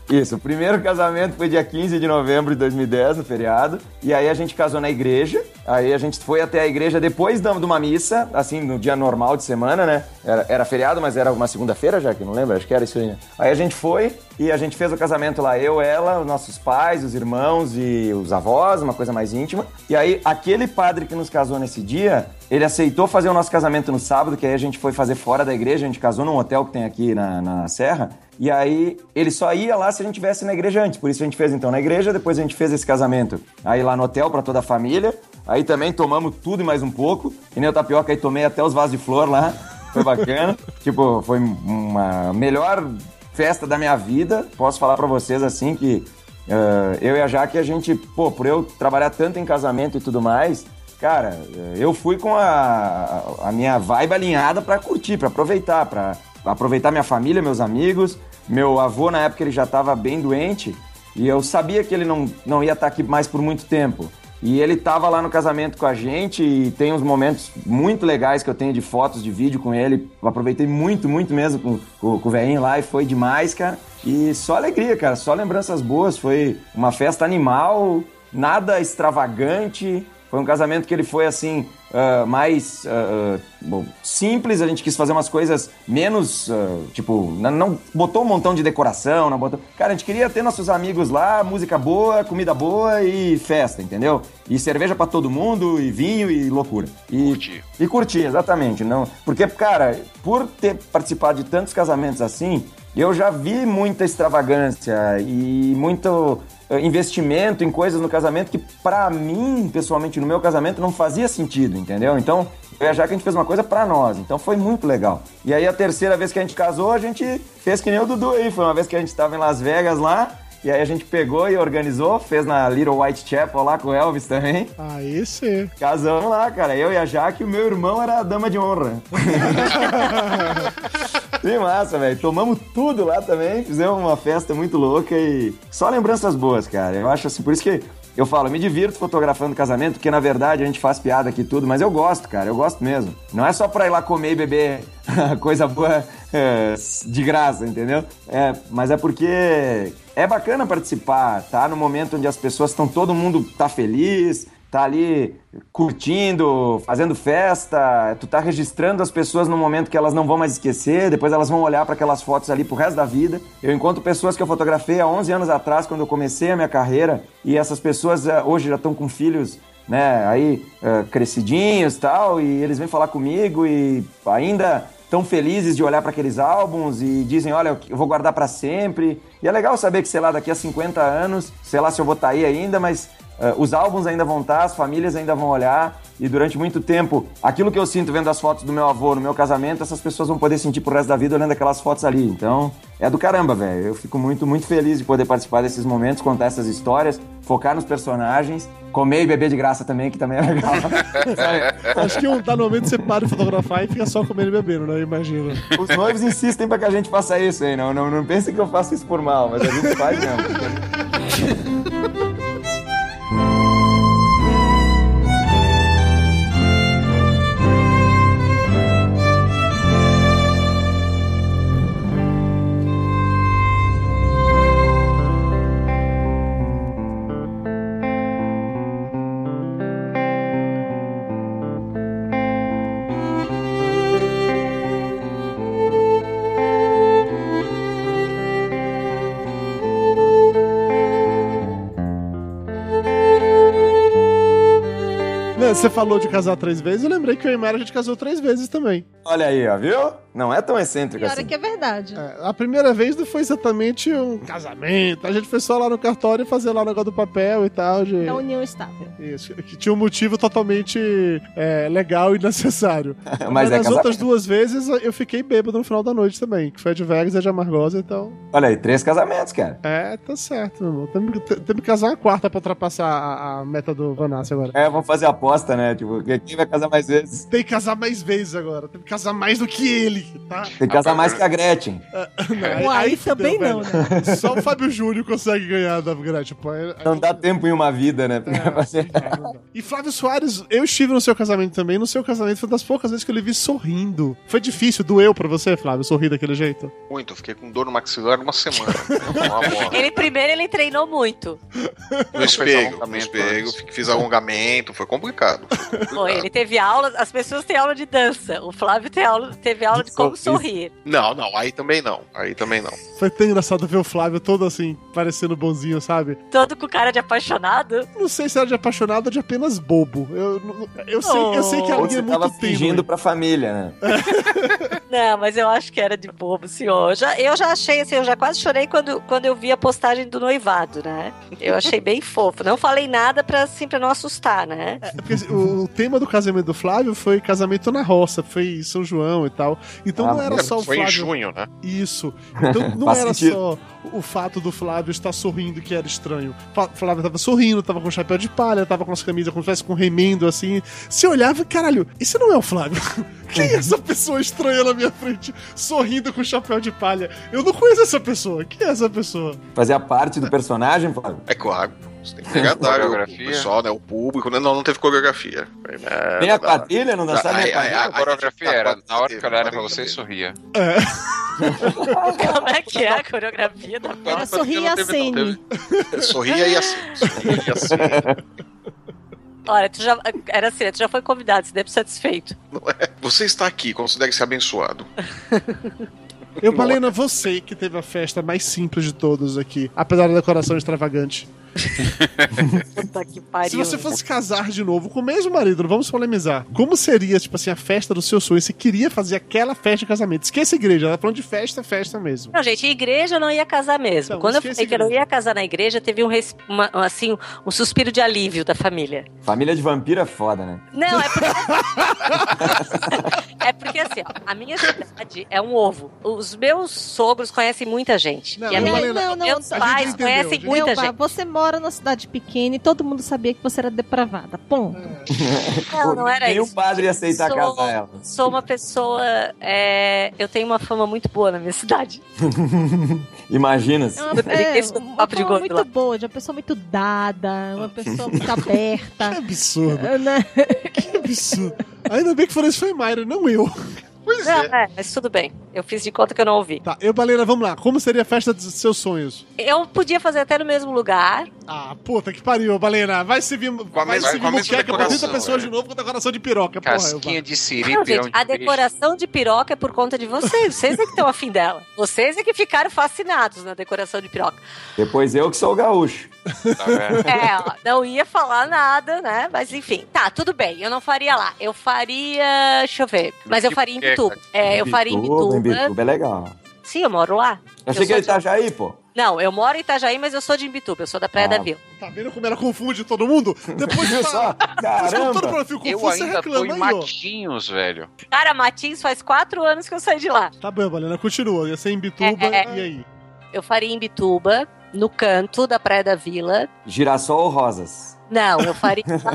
Isso, o primeiro casamento foi dia 15 de novembro de 2010, no feriado. E aí a gente casou na igreja. Aí a gente foi até a igreja depois de uma missa, assim, no dia normal de semana, né? Era, era feriado, mas era uma segunda-feira já, que não lembro, acho que era isso aí. né? Aí a gente foi e a gente fez o casamento lá, eu, ela, os nossos pais, os irmãos e os avós, uma coisa mais íntima. E aí aquele padre que nos casou nesse dia, ele aceitou fazer o nosso casamento no sábado, que aí a gente foi fazer fora da igreja, a gente casou num hotel que tem aqui na, na Serra. E aí ele só ia lá se a gente tivesse na igreja antes. Por isso a gente fez então na igreja, depois a gente fez esse casamento aí lá no hotel pra toda a família. Aí também tomamos tudo e mais um pouco. E nem o tapioca aí tomei até os vasos de flor lá. Foi bacana. tipo, foi uma melhor festa da minha vida. Posso falar pra vocês assim que eh, eu e a Jaque, a gente, pô, por eu trabalhar tanto em casamento e tudo mais, cara, eh, eu fui com a, a minha vibe alinhada pra curtir, pra aproveitar, pra aproveitar minha família, meus amigos. Meu avô, na época, ele já tava bem doente e eu sabia que ele não, não ia estar aqui mais por muito tempo. E ele tava lá no casamento com a gente e tem uns momentos muito legais que eu tenho de fotos, de vídeo com ele. Eu aproveitei muito, muito mesmo com, com, com o velhinho lá e foi demais, cara. E só alegria, cara, só lembranças boas. Foi uma festa animal, nada extravagante. Foi um casamento que ele foi assim, ah, mais ah, bom, simples. A gente quis fazer umas coisas menos, ah, tipo, não, não botou um montão de decoração, não botou. Cara, a gente queria ter nossos amigos lá, música boa, comida boa e festa, entendeu? E cerveja pra todo mundo, e vinho e loucura. E Curtir. e curtir, exatamente. Não, porque, cara, por ter participado de tantos casamentos assim, eu já vi muita extravagância e muito investimento em coisas no casamento que, pra mim, pessoalmente, no meu casamento, não fazia sentido, entendeu? Então, eu ia achar que a gente fez uma coisa pra nós. Então, foi muito legal. E aí, a terceira vez que a gente casou, a gente fez que nem o Dudu aí. Foi uma vez que a gente tava em Las Vegas lá. E aí a gente pegou e organizou, fez na Little White Chapel lá com o Elvis também. Aí sim. Casamos lá, cara. Eu e a Jaque, e o meu irmão era a dama de honra. que massa, velho. Tomamos tudo lá também, fizemos uma festa muito louca e só lembranças boas, cara. Eu acho assim, por isso que eu falo, me divirto fotografando casamento, porque na verdade a gente faz piada aqui tudo, mas eu gosto, cara, eu gosto mesmo. Não é só pra ir lá comer e beber coisa boa é, de graça, entendeu? É, mas é porque é bacana participar, tá? No momento onde as pessoas estão, todo mundo tá feliz, tá ali curtindo, fazendo festa, tu tá registrando as pessoas no momento que elas não vão mais esquecer, depois elas vão olhar para aquelas fotos ali pro resto da vida. Eu encontro pessoas que eu fotografei há 11 anos atrás, quando eu comecei a minha carreira, e essas pessoas eh, hoje já estão com filhos né, aí eh, crescidinhos tal, e eles vêm falar comigo e ainda tão felizes de olhar para aqueles álbuns e dizem, olha, eu vou guardar para sempre. E é legal saber que, sei lá, daqui a 50 anos, sei lá se eu vou estar aí ainda, mas Uh, os álbuns ainda vão estar, as famílias ainda vão olhar, e durante muito tempo, aquilo que eu sinto vendo as fotos do meu avô no meu casamento, essas pessoas vão poder sentir pro resto da vida olhando aquelas fotos ali. Então, é do caramba, velho. Eu fico muito, muito feliz de poder participar desses momentos, contar essas histórias, focar nos personagens, comer e beber de graça também, que também é legal. Acho que um tá no momento você para de fotografar e fica só comendo e bebendo, né? Imagina. Os noivos insistem pra que a gente faça isso, hein? Não, não, não pense que eu faço isso por mal, mas a gente faz mesmo. Você falou de casar três vezes, eu lembrei que eu e Mara a gente casou três vezes também. Olha aí, ó, viu? Não é tão excêntrico Pior assim. é que é verdade. É, a primeira vez não foi exatamente um casamento. A gente foi só lá no cartório fazer lá o negócio do papel e tal. De... Da união estável. Isso, que tinha um motivo totalmente é, legal e necessário. Mas Mas é nas casamento. outras duas vezes eu fiquei bêbado no final da noite também. Que foi a de Vegas e a de Amargosa, então. Olha aí, três casamentos, cara. É, tá certo, meu irmão. Temos que, temos que casar uma quarta pra ultrapassar a, a meta do Vanassi agora. É, vamos fazer aposta, né? Tipo, quem vai casar mais vezes? Tem que casar mais vezes agora. Tem que casar mais do que ele, tá? Tem que casar mais que a Gretchen. Não, Ué, aí fudeu, também velho. não, né? Só o Fábio Júnior consegue ganhar da Gretchen. Pô, é- Não dá tempo em uma vida, né? É, Fazer- E Flávio Soares, eu estive no seu casamento também. No seu casamento foi uma das poucas vezes que eu lhe vi sorrindo. Foi difícil, doeu pra você, Flávio, sorrir daquele jeito? Muito, eu fiquei com dor no maxilar uma semana. Ele primeiro ele treinou muito. No espelho, no espelho, fiz alongamento, foi complicado. Foi Foi, complicado. ele teve aula, as pessoas têm aula de dança. O Flávio tem aula, teve aula de como sorrir. Não, não, aí também não. Aí também não. Foi tão engraçado ver o Flávio todo assim, parecendo bonzinho, sabe? Todo com cara de apaixonado. Não sei se era de apaixonado ou de apenas bobo. Eu, eu, sei, eu sei que a Ou linha você é muito tênue. fingindo pra família, né? Não, mas eu acho que era de bobo, senhor. Eu já, eu já achei assim, eu já quase chorei quando, quando eu vi a postagem do noivado, né? Eu achei bem fofo. Não falei nada pra, assim, pra não assustar, né? É porque assim, o, o tema do casamento do Flávio foi casamento na roça, foi em São João e tal. Então Ah, não era só o Foi em Flávio. junho, né? Isso. Então não era sentido. só o fato do Flávio estar sorrindo que era estranho. Flávio tava sorrindo, tava com chapéu de palha, tava com as camisas como se tivesse com remendo assim. Você olhava, caralho, esse não é o Flávio. Quem é essa pessoa estranha na minha frente, sorrindo com chapéu de palha? Eu não conheço essa pessoa. Quem é essa pessoa? Fazia parte do personagem, Flávio. É claro. Você tem que agradar o, o pessoal, né? O público. Não, não teve coreografia. É, Nem a quadrilha, não dançava nem a quadrilha. A coreografia era, na hora que eu olhava pra você, sorria. Como é que é a coreografia da Era sorrir a cena. Sorria e assim. Sorria e assim. Olha, tu já, era assim, tu já foi convidado, você deve ser satisfeito. Não é? Você está aqui, considere-se abençoado. Eu, Malena, você que teve a festa mais simples de todos aqui, apesar da decoração extravagante. Puta que Se pariu. você fosse casar de novo com o mesmo marido, não vamos polemizar. Como seria, tipo assim, a festa do seu sonho? Você queria fazer aquela festa de casamento. Esqueça a igreja, ela tá falando de festa, festa mesmo. Não, gente, igreja eu não ia casar mesmo. Então, Quando eu falei que eu não ia casar na igreja, teve um, res- uma- assim, um suspiro de alívio da família. Família de vampiro é foda, né? Não, é porque. é porque assim, ó, a minha cidade é um ovo. Os meus sogros conhecem muita gente. Não, e a não, minha, Malena, não, não, meus a pais entendeu, conhecem gente. muita Meu pai, gente. você mora numa cidade pequena e todo mundo sabia que você era depravada. Ponto. Não, não era Nem isso. o padre ia aceitar Sou- casar ela. Sou uma pessoa. é, eu tenho uma fama muito boa na minha cidade. Imagina-se. É uma, é, uma gordo muito lá. boa, de uma pessoa muito dada, uma pessoa muito Que aberta. absurdo, né? que absurdo. Ainda bem que falou isso foi Mayra, não eu. Pois Não, é. é, mas tudo bem. Eu fiz de conta que eu não ouvi. Tá, eu, Balena, vamos lá. Como seria a festa dos seus sonhos? Eu podia fazer até no mesmo lugar. Ah, puta que pariu, Balena. Vai se vir, a vai mesma- se vir muqueca pra 30 decoração, pessoas é. de novo com decoração de piroca. Porra, eu Casquinha de siri, Não, gente, de a decoração de piroca é por conta de vocês. Vocês é que estão afim dela. Vocês é que ficaram fascinados na decoração de piroca. Depois eu que sou o gaúcho. Tá? É, ó, não ia falar nada, né? Mas enfim, tá, tudo bem. Eu não faria lá. Eu faria. Deixa eu ver. Mas eu faria em Bituba. É, eu faria em Imbituba, Bituba. Imbituba é legal. Sim, eu moro lá. Eu achei Eu que ele sou de- Itajaí, pô. Não, eu moro em Itajaí, mas eu sou de Imbituba, eu sou da Praia Ah. da Vila. Tá vendo como ela confunde todo mundo? Depois de só? Depois que todo mundo Caramba! Eu confuso, você ainda tô reclama em aí, ó. Matinhos, velho. Cara, Matins faz quatro anos que eu saí de lá. Tá bom, Valena, continua. Ia ser em Bituba, É, é. e aí? Eu faria em Bituba, no canto da Praia da Vila. Girassol ou rosas? Não, eu faria lá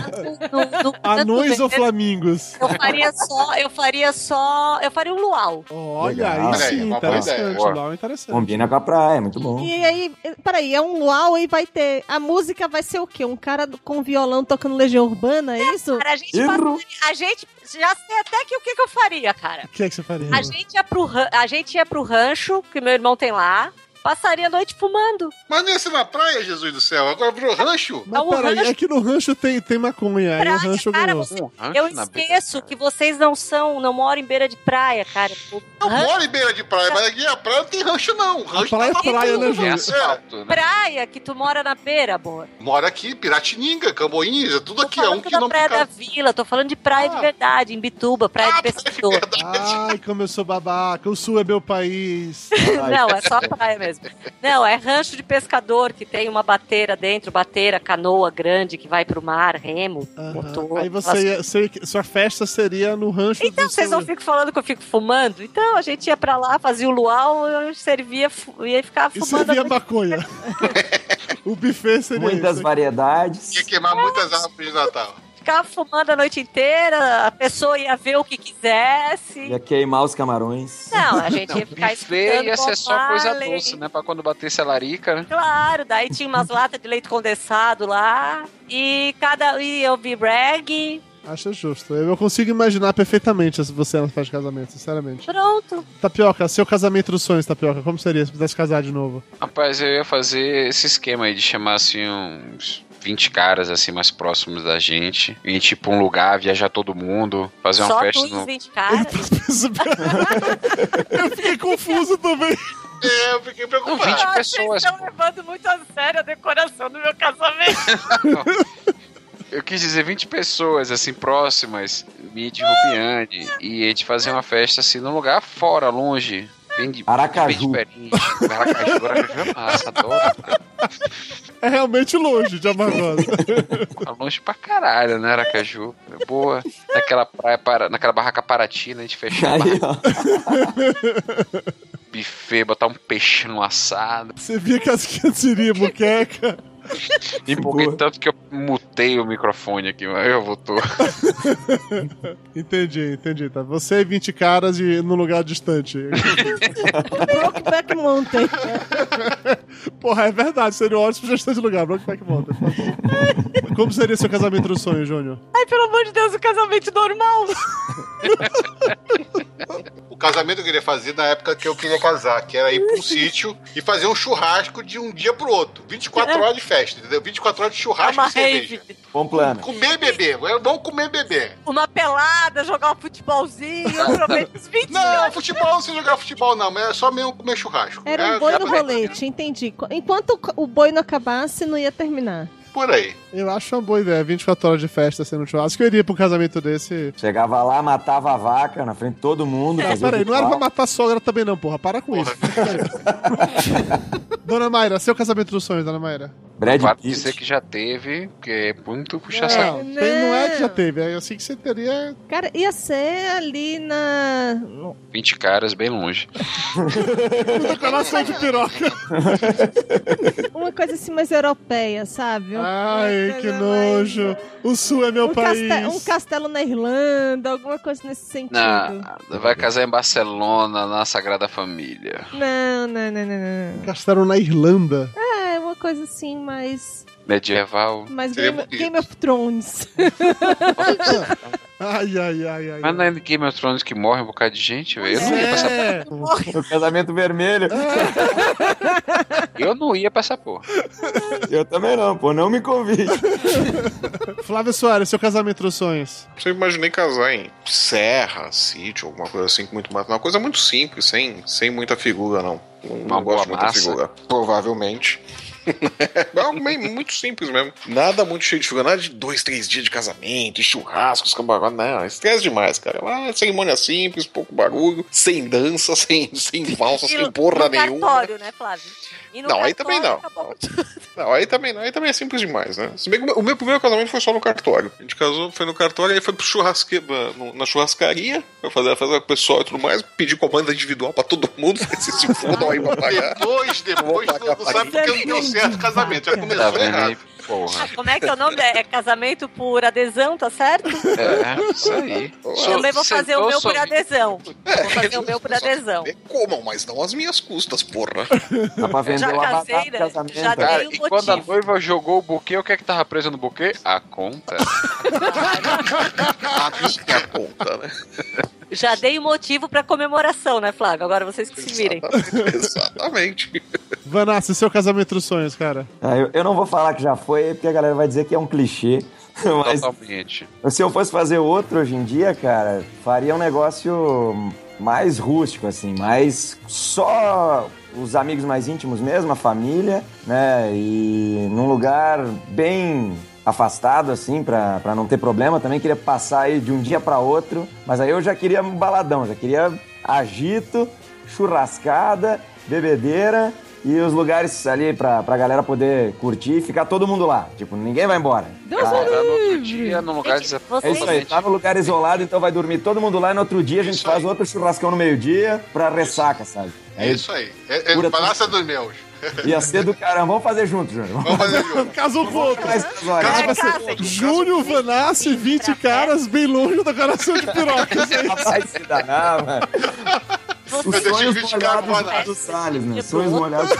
no, no, no canto Anões ou mesmo. flamingos? Eu faria só, eu faria só, eu faria um luau. Olha, Legal. aí sim, É, interessante. Lá é interessante. Combina com a praia, muito bom. E aí, peraí, é um luau e vai ter. A música vai ser o quê? Um cara com violão tocando Legião Urbana, é isso? Cara, a gente, passa- a gente já sei até que o que, que eu faria, cara. O que é que você faria? A gente ia pro, a gente ia pro rancho que meu irmão tem lá, passaria a noite fumando. Mas não ia ser na praia, Jesus do céu. Agora virou rancho. Mas o peraí, rancho- é que no rancho tem, tem maconha, aí o Praia, rancho cara, ganhou. você- Um rancho Eu na esqueço que vocês não são, não moram em beira de praia, cara. O Eu rancho- moro em beira de praia, mas aqui a praia não tem rancho, não. O rancho praia tá é praia, né, É Júlio? asfalto, né? praia que tu mora na beira, amor. Mora aqui, Piratininga, Camboinhas, é tudo Tô aqui, é um quilômetro praia de da. Vila, tô falando de praia de Ah. verdade, em Bituba, praia Ah, de pescador. Ai, como eu sou babaca, o sul é meu país. Não, é só praia mesmo. Não, é rancho de pescador, que tem uma bateira dentro, bateira, canoa grande que vai pro mar, remo, Aham. motor. Aí você ia, você- sua festa seria no rancho Então, vocês seu... não ficam falando que eu fico fumando? Então, a gente ia pra lá, fazia o luau, eu servia, ia ficar E fumando. servia a noite- maconha. o buffet seria Muitas isso. variedades. Ia queimar muitas árvores de Natal. Ficava fumando a noite inteira, a pessoa ia ver o que quisesse. Ia queimar os camarões. Não, a gente ia ficar escutando ia ser só coisa doce, né? Pra quando batesse a larica, né? Claro, daí tinha umas latas de leite condensado lá. E cada. E eu vi reggae. Acho justo. Eu consigo imaginar perfeitamente você na festa de casamento, sinceramente. Pronto. Tapioca, seu casamento dos sonhos, Tapioca, como seria se pudesse casar de novo? Rapaz, eu ia fazer esse esquema aí de chamar assim uns 20 caras assim mais próximos da gente. Ir tipo um lugar, viajar todo mundo, fazer uma Só festa tu e os no. 20 caras. eu fiquei confuso também. É, eu fiquei preocupado. 20 Ah, pessoas. Vocês estão levando muito a sério a decoração do meu casamento. Eu quis dizer 20 pessoas, assim, próximas, me de Rubiane, e a gente fazer uma festa, assim, num lugar fora, longe, bem, de, Aracaju. bem diferente. Aracaju, Aracaju é massa, adoro. cara. É realmente longe de Amargosa. Tá longe pra caralho, né, Aracaju? É boa. Naquela praia, para, naquela barraca paratina, a gente fechar a Aí, buffet, botar um peixe no assado. Você via que as crianças iriam muqueca. Empolguei Boa. tanto que eu mutei o microfone aqui, mas eu voltou. Entendi, entendi. Tá. Você e 20 caras e num lugar distante. Brokeback Mountain. Porra, é verdade. Seria um ótimo sugestão de lugar. Brokeback Mountain. por favor. Como seria seu casamento do sonho, Júnior? Ai, pelo amor de Deus, o casamento normal. O casamento que eu queria fazer na época que eu queria casar, que era ir pra um sítio e fazer um churrasco de um dia pro outro. 24 horas de festa, entendeu? 24 horas de É churrasco uma e cerveja. rave. Bom plano. Comer beber. Vamos comer e beber. Uma pelada, jogar um futebolzinho, aproveita os 20 Não, futebol não sei jogar futebol, não, mas é só mesmo comer churrasco. Era É, um boi é no rolete, entendi. Enquanto o boi não acabasse, não ia terminar. Por aí. Eu acho uma boa ideia. 24 horas de festa sendo um churrasco. Eu iria pra um casamento desse. Chegava lá, matava a vaca na frente de todo mundo. O peraí, não era pra matar a sogra também, não, porra. Para com isso. Dona Mayra, seu casamento dos sonhos, Dona Mayra. Brad Pode Pitt. dizer que já teve, porque é muito puxa-saco. Não, tem- não é que já teve. É assim que você teria. Cara, ia ser ali na. 20 caras bem longe. Decoração de piroca. Uma coisa assim mais europeia, sabe? Uma Ai, que mais- nojo. O sul é meu um, país. um castelo na Irlanda, alguma coisa nesse sentido. Não, vai casar em Barcelona, na Sagrada Família. Não, não, não, não, não. Castelo na Irlanda. É, uma coisa assim mais. Medieval. Seria Game. Game of Thrones. Ai, ai, ai, ai. Mas não é no Game of Thrones que morre um bocado de gente, velho. Eu não ia passar É. O casamento vermelho. Eu não ia passar porra. Eu também não, pô. Não me convide. Flávio Soares, seu casamento dos sonhos. Sempre imaginei casar em serra, sítio, alguma coisa assim, com muito mato. Uma coisa muito simples, sem, sem muita figura, não. Não, Uma não gosto de muita massa. figura. Provavelmente. É algo muito simples mesmo. Nada muito cheio de figura, nada de dois, três dias de casamento, e churrascos, cambagó. Não, estresse demais, cara. Ah, cerimônia simples, pouco barulho, sem dança, sem, sem valsa, sem porra no nenhuma. cartório, né, Flávio? E no Não, aí cartório, também não. acabou. Não, aí também não, aí também é simples demais, né? Se bem que o meu- primeiro casamento foi só no cartório. A gente casou, foi no cartório, aí foi pro churrasque, na, churrascaria, pra fazer, fazer com o pessoal e tudo mais, pedir comanda individual pra todo mundo, se fodam aí pra pagar. Depois, depois, tu, tu sabe porque não deu certo o casamento. Já Tá começou aí? errado. Porra. Como é que é o nome? É casamento por adesão, tá certo? É, isso aí. Também vou fazer o meu por adesão. Vou fazer o meu por adesão. Comam, mas não às minhas custas, porra. Dá pra vender Já o casei, né? casamento. Já cara. Tem um e quando a motivo. noiva jogou o buquê, o que é que tava preso no buquê? A conta. Ah, é a conta, né? Já dei o motivo pra comemoração, né, Flávio? Agora vocês que se virem. Exatamente. Vanassa, seu casamento dos sonhos, cara. Ah, eu, eu não vou falar que já foi, porque a galera vai dizer que é um clichê. Mas Totalmente. se eu fosse fazer outro hoje em dia, cara, faria um negócio mais rústico, assim, mais só os amigos mais íntimos mesmo, a família, né? E num lugar bem afastado, assim, pra, pra não ter problema. Também queria passar aí de um dia pra outro, mas aí eu já queria um baladão, já queria agito, churrascada, bebedeira e os lugares ali pra, pra galera poder curtir e ficar todo mundo lá. Tipo, ninguém vai embora. Deus Tá? Tá no dia, num lugar desap- É isso aí, tá no lugar isolado, então vai dormir todo mundo lá e no outro dia a gente Isso faz aí. outro churrascão no meio-dia pra ressaca, sabe? É isso aí. É, é balança dos meus. Ia ser do caramba. Vamos fazer junto, Júnior. Vamos fazer junto. Casou com outro. Gente. Júnior, Vanassi, 20 caras, bem longe do coração de pirocas. hein? Vai se danar, mano. Os sonhos molhados do Salles, né? Dia Sonhos molhados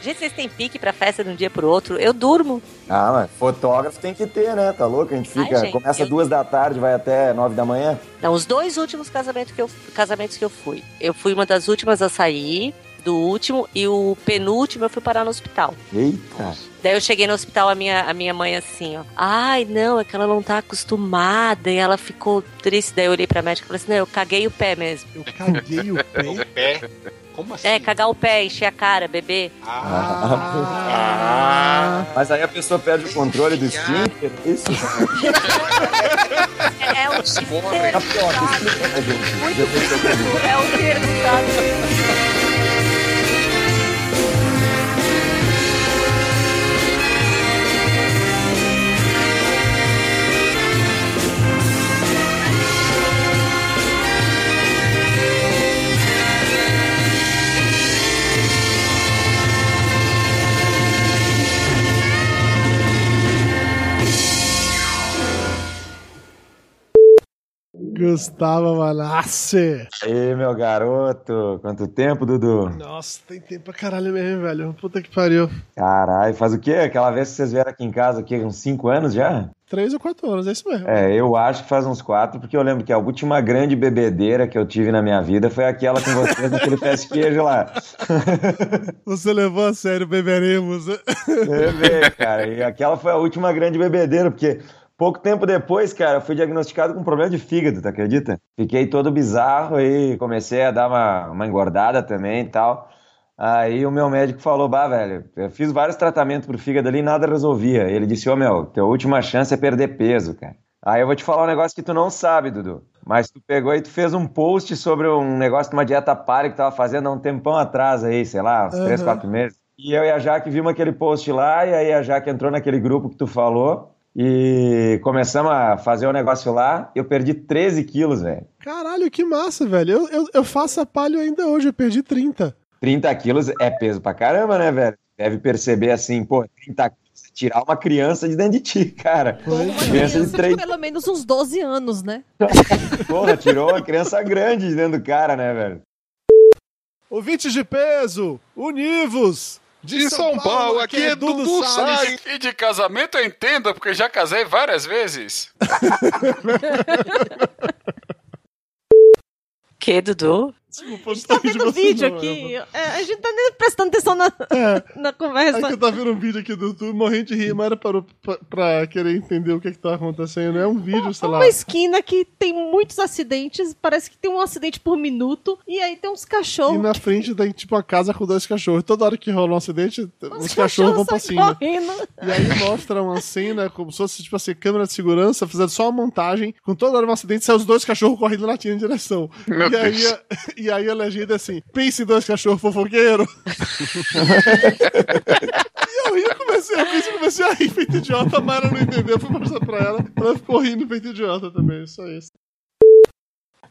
Gente, vocês têm pique pra festa de um dia pro outro? Eu durmo. Ah, mas fotógrafo tem que ter, né? Tá louco? A gente fica. Ai, gente, começa eu- duas da tarde, vai até nove da manhã. Não, os dois últimos casamentos que eu, casamentos que eu fui. Eu fui uma das últimas a sair, do último, e o penúltimo eu fui parar no hospital. Eita. Daí eu cheguei no hospital, a minha, a minha mãe assim, ó. Ai, não, é que ela não tá acostumada. E ela ficou triste. Daí eu olhei pra médica e falei assim: não, eu caguei o pé mesmo. Eu caguei o pé. O pé. Como assim? É, cagar o pé, encher a cara, beber. Ah. Mas aí a pessoa perde o controle do esfíncter. Isso. É, é o Tá pra gente. Muito Depois eu pergunto. É o termo, sabe? Gustavo Vanassi. Ei, meu garoto. Quanto tempo, Dudu? Nossa, tem tempo pra caralho mesmo, velho. Puta que pariu. Caralho, faz o quê? Aquela vez que vocês vieram aqui em casa, o quê? Uns cinco anos já? Três ou quatro anos, é isso mesmo. É, eu acho que faz uns quatro, porque eu lembro que a última grande bebedeira que eu tive na minha vida foi aquela com vocês naquele pé de queijo lá. Você levou a sério, beberemos. Vi, cara. E aquela foi a última grande bebedeira, porque pouco tempo depois, cara, eu fui diagnosticado com um problema de fígado, tu acredita? Fiquei todo bizarro aí, comecei a dar uma, uma engordada também e tal. Aí o meu médico falou, bah, velho, eu fiz vários tratamentos pro fígado ali e nada resolvia. Ele disse, ô meu, tua última chance é perder peso, cara. Aí eu vou te falar um negócio que tu não sabe, Dudu. Mas tu pegou e tu fez um post sobre um negócio de uma dieta palha que tu tava fazendo há um tempão atrás aí, sei lá, uns três, Uhum. quatro meses. E eu e a Jaque vimos aquele post lá, e aí a Jaque entrou naquele grupo que tu falou, e começamos a fazer o negócio lá, eu perdi 13 quilos, velho. Caralho, que massa, velho. Eu, eu, eu faço a palio ainda hoje, eu perdi 30. 30 quilos é peso pra caramba, né, velho? Deve perceber assim, pô, 30 quilos é tirar uma criança de dentro de ti, cara. Uma Criança de criança de três. pelo menos uns 12 anos, né? Porra, tirou uma criança grande de dentro do cara, né, velho? Ouvintes de peso, univos! De São Paulo, aqui é Dudu Salles. E de casamento eu entendo, porque já casei várias vezes. Que, Dudu? Desculpa, eu Tá vendo você, vídeo não, aqui? É, a gente tá nem prestando atenção na, na É conversa. que eu tava vendo um vídeo aqui do YouTube, morrendo de rir, mas era parou pra, pra querer entender o que que tá acontecendo. É um vídeo, sei lá. Uma esquina que tem muitos acidentes, parece que tem um acidente por minuto, e aí tem uns E cachorros. na frente tem tipo uma casa com dois cachorros. Toda hora que rola um acidente, os, cachorros vão pra cima. correndo. E aí mostra uma cena como se fosse, tipo assim, câmera de segurança, fazendo só uma montagem, com toda hora um acidente, sai os dois cachorros correndo na tia em direção. Meu e, aí, Deus. a, e aí a legenda é assim: pense dois cachorros fofoqueiros. e eu ri, comecei a rir, comecei a rir, feito idiota. A Mara não entendeu, eu fui mostrar pra ela. Ela ficou rindo, feito idiota também, só isso.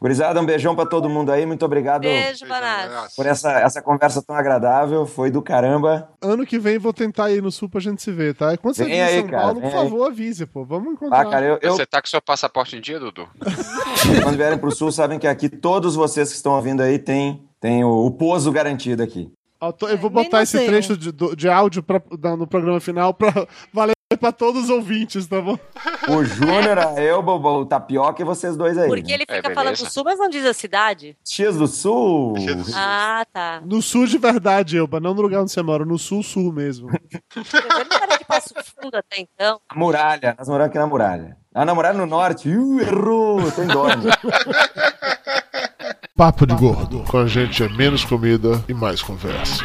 Gurizada, um beijão pra todo mundo aí. Muito obrigado Beijo, por essa, essa conversa tão agradável. Foi do caramba. Ano que vem vou tentar ir no sul pra gente se ver, tá? E quando você Vem vir em aí, São cara, Paulo, por aí. favor, avise, pô. Vamos encontrar. Ah, cara, eu, eu- Você tá com seu passaporte em dia, Dudu? quando vierem pro sul, sabem que aqui todos vocês que estão ouvindo aí tem, tem o, o pouso garantido aqui. Eu tô- Eu vou botar esse trecho de, de áudio pra, no programa final pra valer pra todos os ouvintes, tá bom? O Júnior, a Elba, o Tapioca e vocês dois aí. Porque ele É, fica beleza. falando do sul, mas não diz a cidade. X do Sul. Ah, tá. No sul de verdade, Elba, não no lugar onde você mora, no sul-sul mesmo. Mas ele não era de Passo Fundo até então. A muralha. Nós moramos aqui na muralha. Ah, na muralha no norte. Uh, errou. Tô em dorme. Papo de Gordo. Com a gente é menos comida e mais conversa.